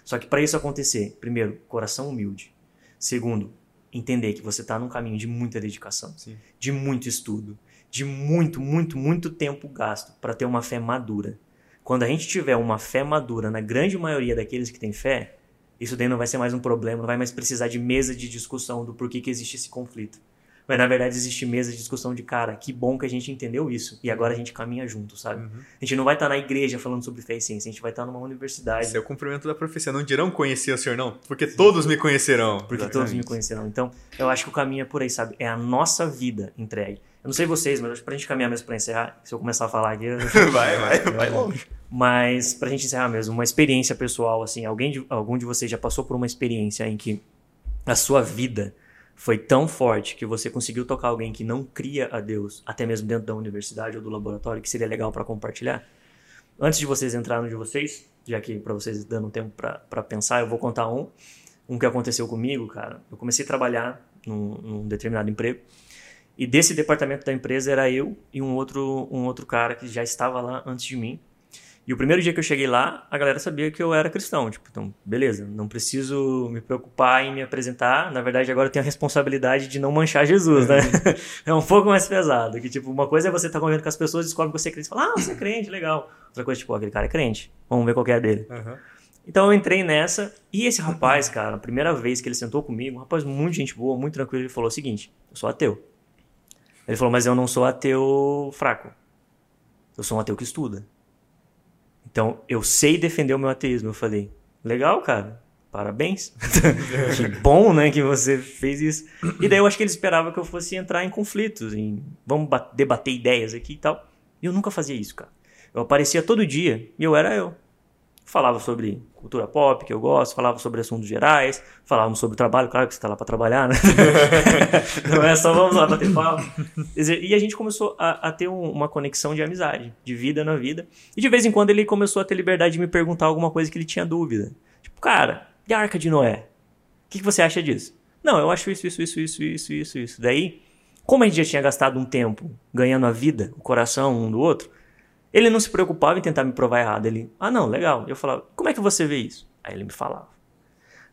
Só que para isso acontecer, primeiro, coração humilde. Segundo, entender que você está num caminho de muita dedicação, Sim. de muito estudo, de muito, muito, muito tempo gasto para ter uma fé madura. Quando a gente tiver uma fé madura na grande maioria daqueles que têm fé, isso daí não vai ser mais um problema, não vai mais precisar de mesa de discussão do porquê que existe esse conflito. Mas na verdade existe mesa de discussão de cara, que bom que a gente entendeu isso e agora a gente caminha junto, sabe? Uhum. A gente não vai estar tá na igreja falando sobre fé e ciência, a gente vai estar tá numa universidade. Esse é o cumprimento da profecia. Não dirão conhecer o Senhor, não, porque todos me conhecerão. Porque Exatamente. todos me conhecerão. Então, eu acho que o caminho é por aí, sabe? É a nossa vida entregue. Eu não sei vocês, mas pra gente caminhar mesmo pra encerrar, se eu começar a falar aqui. Eu... vai, vai, vai longe. Mas pra gente encerrar mesmo, uma experiência pessoal, assim, alguém de, algum de vocês já passou por uma experiência em que a sua vida foi tão forte que você conseguiu tocar alguém que não cria a Deus, até mesmo dentro da universidade ou do laboratório, que seria legal para compartilhar? Antes de vocês entrarem no de vocês, já que para vocês dando tempo para pensar, eu vou contar um. Um que aconteceu comigo, cara. Eu comecei a trabalhar num, num determinado emprego. E desse departamento da empresa era eu e um outro, um outro cara que já estava lá antes de mim. E o primeiro dia que eu cheguei lá, a galera sabia que eu era cristão. Tipo, então, beleza, não preciso me preocupar em me apresentar. Na verdade, agora eu tenho a responsabilidade de não manchar Jesus, né? é um pouco mais pesado. Que, tipo, uma coisa é você estar tá convivendo com as pessoas, descobre que você é crente e fala, ah, você é crente, legal. Outra coisa, tipo, aquele cara é crente. Vamos ver qual é a dele. Uhum. Então eu entrei nessa, e esse rapaz, cara, a primeira vez que ele sentou comigo, um rapaz muito gente boa, muito tranquilo, ele falou o seguinte: eu sou ateu. Ele falou, mas eu não sou ateu fraco. Eu sou um ateu que estuda. Então, eu sei defender o meu ateísmo. Eu falei, legal, cara. parabéns. que bom, né, que você fez isso. E daí eu acho que ele esperava que eu fosse entrar em conflitos, em vamos debater ideias aqui e tal. E eu nunca fazia isso, cara. Eu aparecia todo dia e eu era eu. Falava sobre cultura pop, que eu gosto, falava sobre assuntos gerais, falávamos sobre trabalho, claro que você está lá para trabalhar, né? Não é só vamos lá bater papo. E a gente começou a, a ter um, uma conexão de amizade, de vida na vida. E de vez em quando ele começou a ter liberdade de me perguntar alguma coisa que ele tinha dúvida. Tipo, cara, e a Arca de Noé? O que, que você acha disso? Não, eu acho isso, isso, isso, isso, isso, isso, isso. Daí, como a gente já tinha gastado um tempo ganhando a vida, o coração um do outro, ele não se preocupava em tentar me provar errado. Ele, ah, não, legal. Eu falava, como é que você vê isso? Aí ele me falava.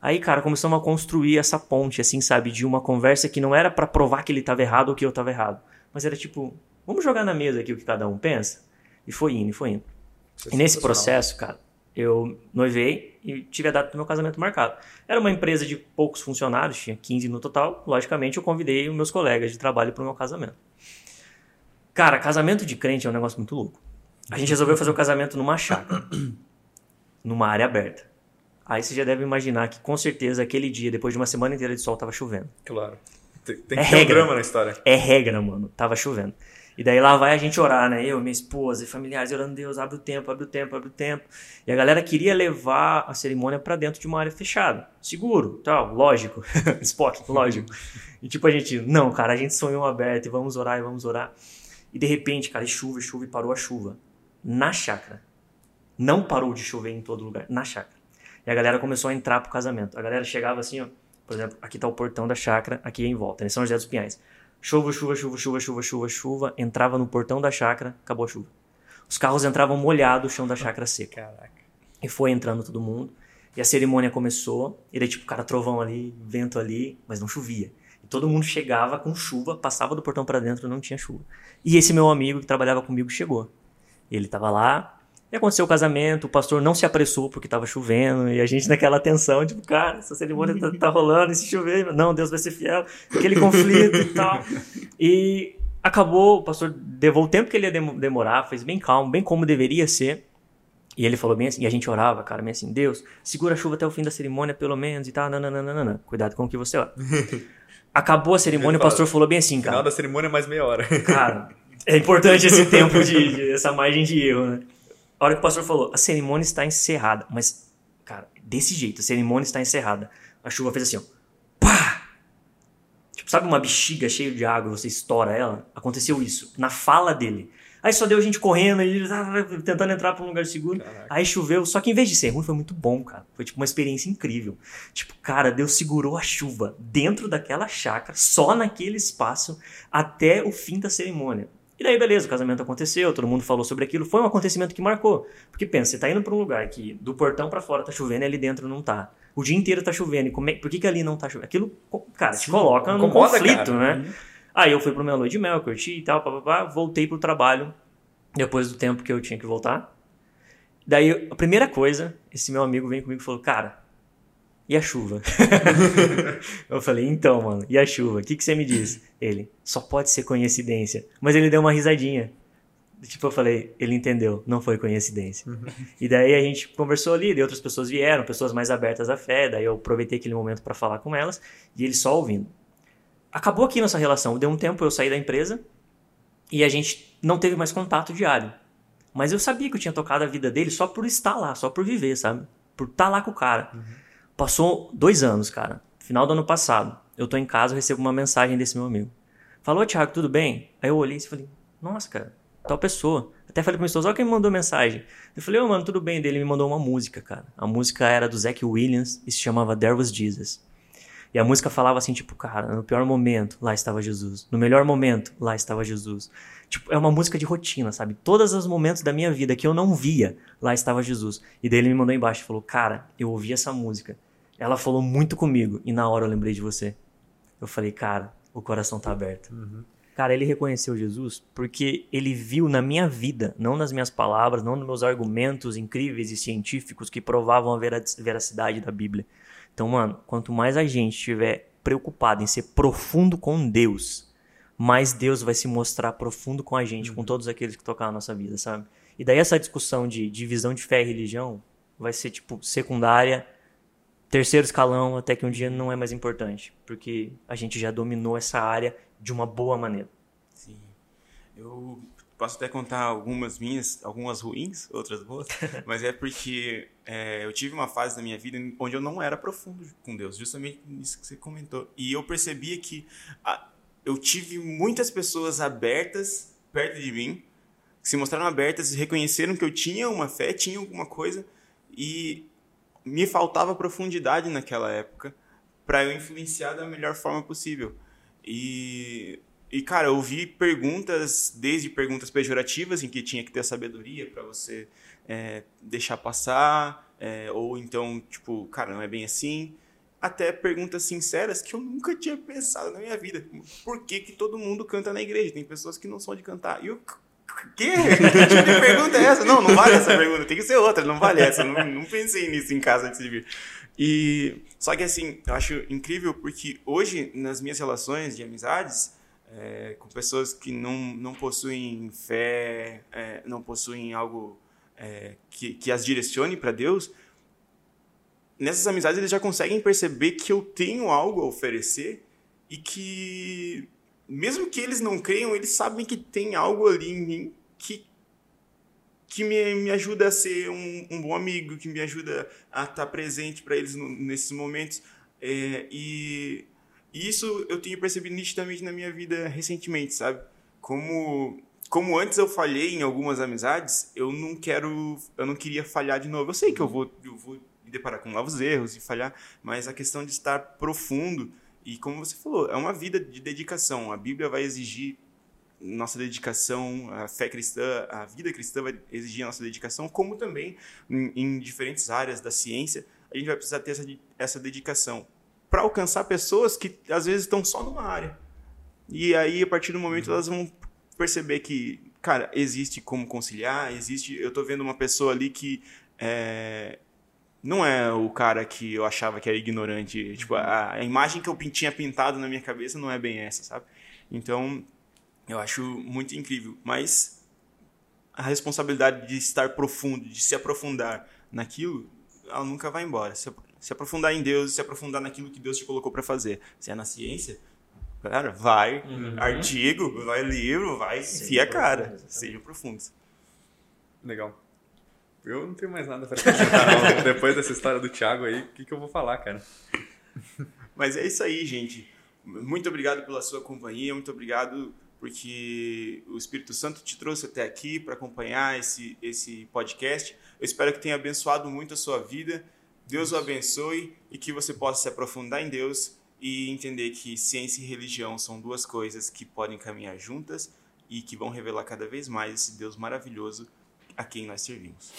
Aí, cara, começamos a construir essa ponte, assim, sabe, de uma conversa que não era para provar que ele estava errado ou que eu estava errado, mas era tipo, vamos jogar na mesa aqui o que cada um pensa? E foi indo, e foi indo. e nesse processo, cara, eu noivei e tive a data do meu casamento marcado. Era uma empresa de poucos funcionários, tinha 15 no total. Logicamente, eu convidei os meus colegas de trabalho para o meu casamento. Cara, casamento de crente é um negócio muito louco. A gente resolveu fazer o casamento numa chácara, numa área aberta. Aí você já deve imaginar que com certeza aquele dia, depois de uma semana inteira de sol, tava chovendo. Claro. Tem, tem é que ter regra. um drama na história. É regra, mano. Tava chovendo. E daí lá vai a gente orar, né? Eu, minha esposa e familiares orando, Deus, abre o tempo, abre o tempo, abre o tempo. E a galera queria levar a cerimônia para dentro de uma área fechada. Seguro, tal, lógico. Spock, lógico. E tipo a gente, não, cara, a gente sonhou aberto e vamos orar e vamos orar. E de repente, cara, e chuva, chuva e parou a chuva na chácara. Não parou de chover em todo lugar, na chácara. E a galera começou a entrar pro casamento. A galera chegava assim, ó. Por exemplo, aqui tá o portão da chácara, aqui é em volta, em São José dos Pinhais. Chuva, chuva, chuva, chuva, chuva, chuva, chuva. Entrava no portão da chácara, acabou a chuva. Os carros entravam molhados, o chão da chácara seco. Caraca. E foi entrando todo mundo. E a cerimônia começou. E daí, tipo, cara, trovão ali, vento ali, mas não chovia. E todo mundo chegava com chuva, passava do portão para dentro, não tinha chuva. E esse meu amigo que trabalhava comigo chegou. Ele estava lá, e aconteceu o casamento, o pastor não se apressou porque estava chovendo, e a gente naquela tensão, tipo, cara, essa cerimônia tá, tá rolando, e se chover, não, Deus vai ser fiel, aquele conflito e tal. E acabou, o pastor levou o tempo que ele ia demorar, fez bem calmo, bem como deveria ser. E ele falou bem assim, e a gente orava, cara, bem assim, Deus, segura a chuva até o fim da cerimônia, pelo menos, e tal, nananana. Cuidado com o que você ora. Acabou a cerimônia, o pastor falou bem assim, cara. Final da cerimônia é mais meia hora. Cara, é importante esse tempo de, de, essa margem de erro, né? A hora que o pastor falou, a cerimônia está encerrada. Mas, cara, desse jeito, a cerimônia está encerrada. A chuva fez assim, ó. Pá! Tipo, sabe uma bexiga cheia de água você estoura ela? Aconteceu isso, na fala dele. Aí só deu gente correndo e tentando entrar para um lugar seguro. Caraca. Aí choveu. Só que em vez de ser ruim, foi muito bom, cara. Foi tipo uma experiência incrível. Tipo, cara, Deus segurou a chuva dentro daquela chácara, só naquele espaço, até o fim da cerimônia. E daí, beleza, o casamento aconteceu, todo mundo falou sobre aquilo. Foi um acontecimento que marcou. Porque pensa, você tá indo para um lugar que do portão para fora tá chovendo e ali dentro não tá. O dia inteiro tá chovendo. E como é, por que, que ali não tá chovendo? Aquilo, cara, te coloca num conflito, cara. né? Uhum. Aí eu fui pro meu lua de mel, curti e tal, papapá, voltei pro trabalho depois do tempo que eu tinha que voltar. Daí, a primeira coisa, esse meu amigo vem comigo e falou: Cara, e a chuva? eu falei, então, mano, e a chuva? O que, que você me diz? Ele, só pode ser coincidência. Mas ele deu uma risadinha. Tipo, eu falei, ele entendeu, não foi coincidência. Uhum. E daí a gente conversou ali, e outras pessoas vieram, pessoas mais abertas à fé, daí eu aproveitei aquele momento para falar com elas, e ele só ouvindo. Acabou aqui nossa relação, deu um tempo, eu saí da empresa, e a gente não teve mais contato diário. Mas eu sabia que eu tinha tocado a vida dele só por estar lá, só por viver, sabe? Por estar lá com o cara. Uhum. Passou dois anos, cara. Final do ano passado. Eu tô em casa, recebo uma mensagem desse meu amigo. Falou, Thiago, tudo bem? Aí eu olhei e falei, nossa, cara, tal pessoa. Até falei pro meu esposo, olha quem me mandou mensagem. Eu falei, ô, oh, mano, tudo bem. Dele me mandou uma música, cara. A música era do Zac Williams e se chamava There Was Jesus. E a música falava assim, tipo, cara, no pior momento, lá estava Jesus. No melhor momento, lá estava Jesus. Tipo, é uma música de rotina, sabe? Todos os momentos da minha vida que eu não via, lá estava Jesus. E daí ele me mandou embaixo e falou: Cara, eu ouvi essa música. Ela falou muito comigo. E na hora eu lembrei de você. Eu falei, cara, o coração tá aberto. Uhum. Cara, ele reconheceu Jesus porque ele viu na minha vida, não nas minhas palavras, não nos meus argumentos incríveis e científicos que provavam a veracidade da Bíblia. Então, mano, quanto mais a gente estiver preocupado em ser profundo com Deus, mais Deus vai se mostrar profundo com a gente, uhum. com todos aqueles que tocar a nossa vida, sabe? E daí essa discussão de divisão de fé e religião vai ser, tipo, secundária terceiro escalão até que um dia não é mais importante, porque a gente já dominou essa área de uma boa maneira. Sim. Eu posso até contar algumas minhas, algumas ruins, outras boas, mas é porque é, eu tive uma fase da minha vida onde eu não era profundo com Deus, justamente isso que você comentou. E eu percebia que a, eu tive muitas pessoas abertas perto de mim, que se mostraram abertas e reconheceram que eu tinha uma fé, tinha alguma coisa, e me faltava profundidade naquela época para eu influenciar da melhor forma possível. E e, cara, eu ouvi perguntas, desde perguntas pejorativas, em que tinha que ter sabedoria para você é, deixar passar, é, ou então, tipo, cara, não é bem assim, até perguntas sinceras que eu nunca tinha pensado na minha vida. Por que, que todo mundo canta na igreja? Tem pessoas que não são de cantar. E eu, que? que pergunta é essa? Não, não vale essa pergunta, tem que ser outra, não vale essa. Não, não pensei nisso em casa antes de vir. E, só que assim, eu acho incrível porque hoje, nas minhas relações de amizades, é, com pessoas que não, não possuem fé, é, não possuem algo é, que, que as direcione para Deus, nessas amizades eles já conseguem perceber que eu tenho algo a oferecer e que, mesmo que eles não creiam, eles sabem que tem algo ali em mim que, que me, me ajuda a ser um, um bom amigo, que me ajuda a estar presente para eles no, nesses momentos. É, e e isso eu tenho percebido nitidamente na minha vida recentemente, sabe? Como como antes eu falhei em algumas amizades, eu não quero, eu não queria falhar de novo. Eu sei que eu vou, eu vou me deparar com novos erros e falhar, mas a questão de estar profundo e como você falou, é uma vida de dedicação. A Bíblia vai exigir nossa dedicação, a fé cristã, a vida cristã vai exigir a nossa dedicação, como também em, em diferentes áreas da ciência, a gente vai precisar ter essa, essa dedicação para alcançar pessoas que às vezes estão só numa área. E aí, a partir do momento, elas vão perceber que, cara, existe como conciliar, existe. Eu tô vendo uma pessoa ali que é, não é o cara que eu achava que era ignorante. Tipo, a, a, imagem que eu tinha pintado na minha cabeça não é bem essa, sabe? Então, eu acho muito incrível. Mas a responsabilidade de estar profundo, de se aprofundar naquilo, ela nunca vai embora. Se, se aprofundar em Deus, se aprofundar naquilo que Deus te colocou para fazer. Se é na ciência, cara, vai uhum. artigo, vai livro, vai enfia a cara. Seja profundo. Legal. Eu não tenho mais nada para acrescentar, Depois dessa história do Thiago aí, o que, que eu vou falar, cara? Mas é isso aí, gente. Muito obrigado pela sua companhia, muito obrigado porque o Espírito Santo te trouxe até aqui para acompanhar esse, esse podcast. Eu espero que tenha abençoado muito a sua vida. Deus o abençoe e que você possa se aprofundar em Deus e entender que ciência e religião são duas coisas que podem caminhar juntas e que vão revelar cada vez mais esse Deus maravilhoso a quem nós servimos.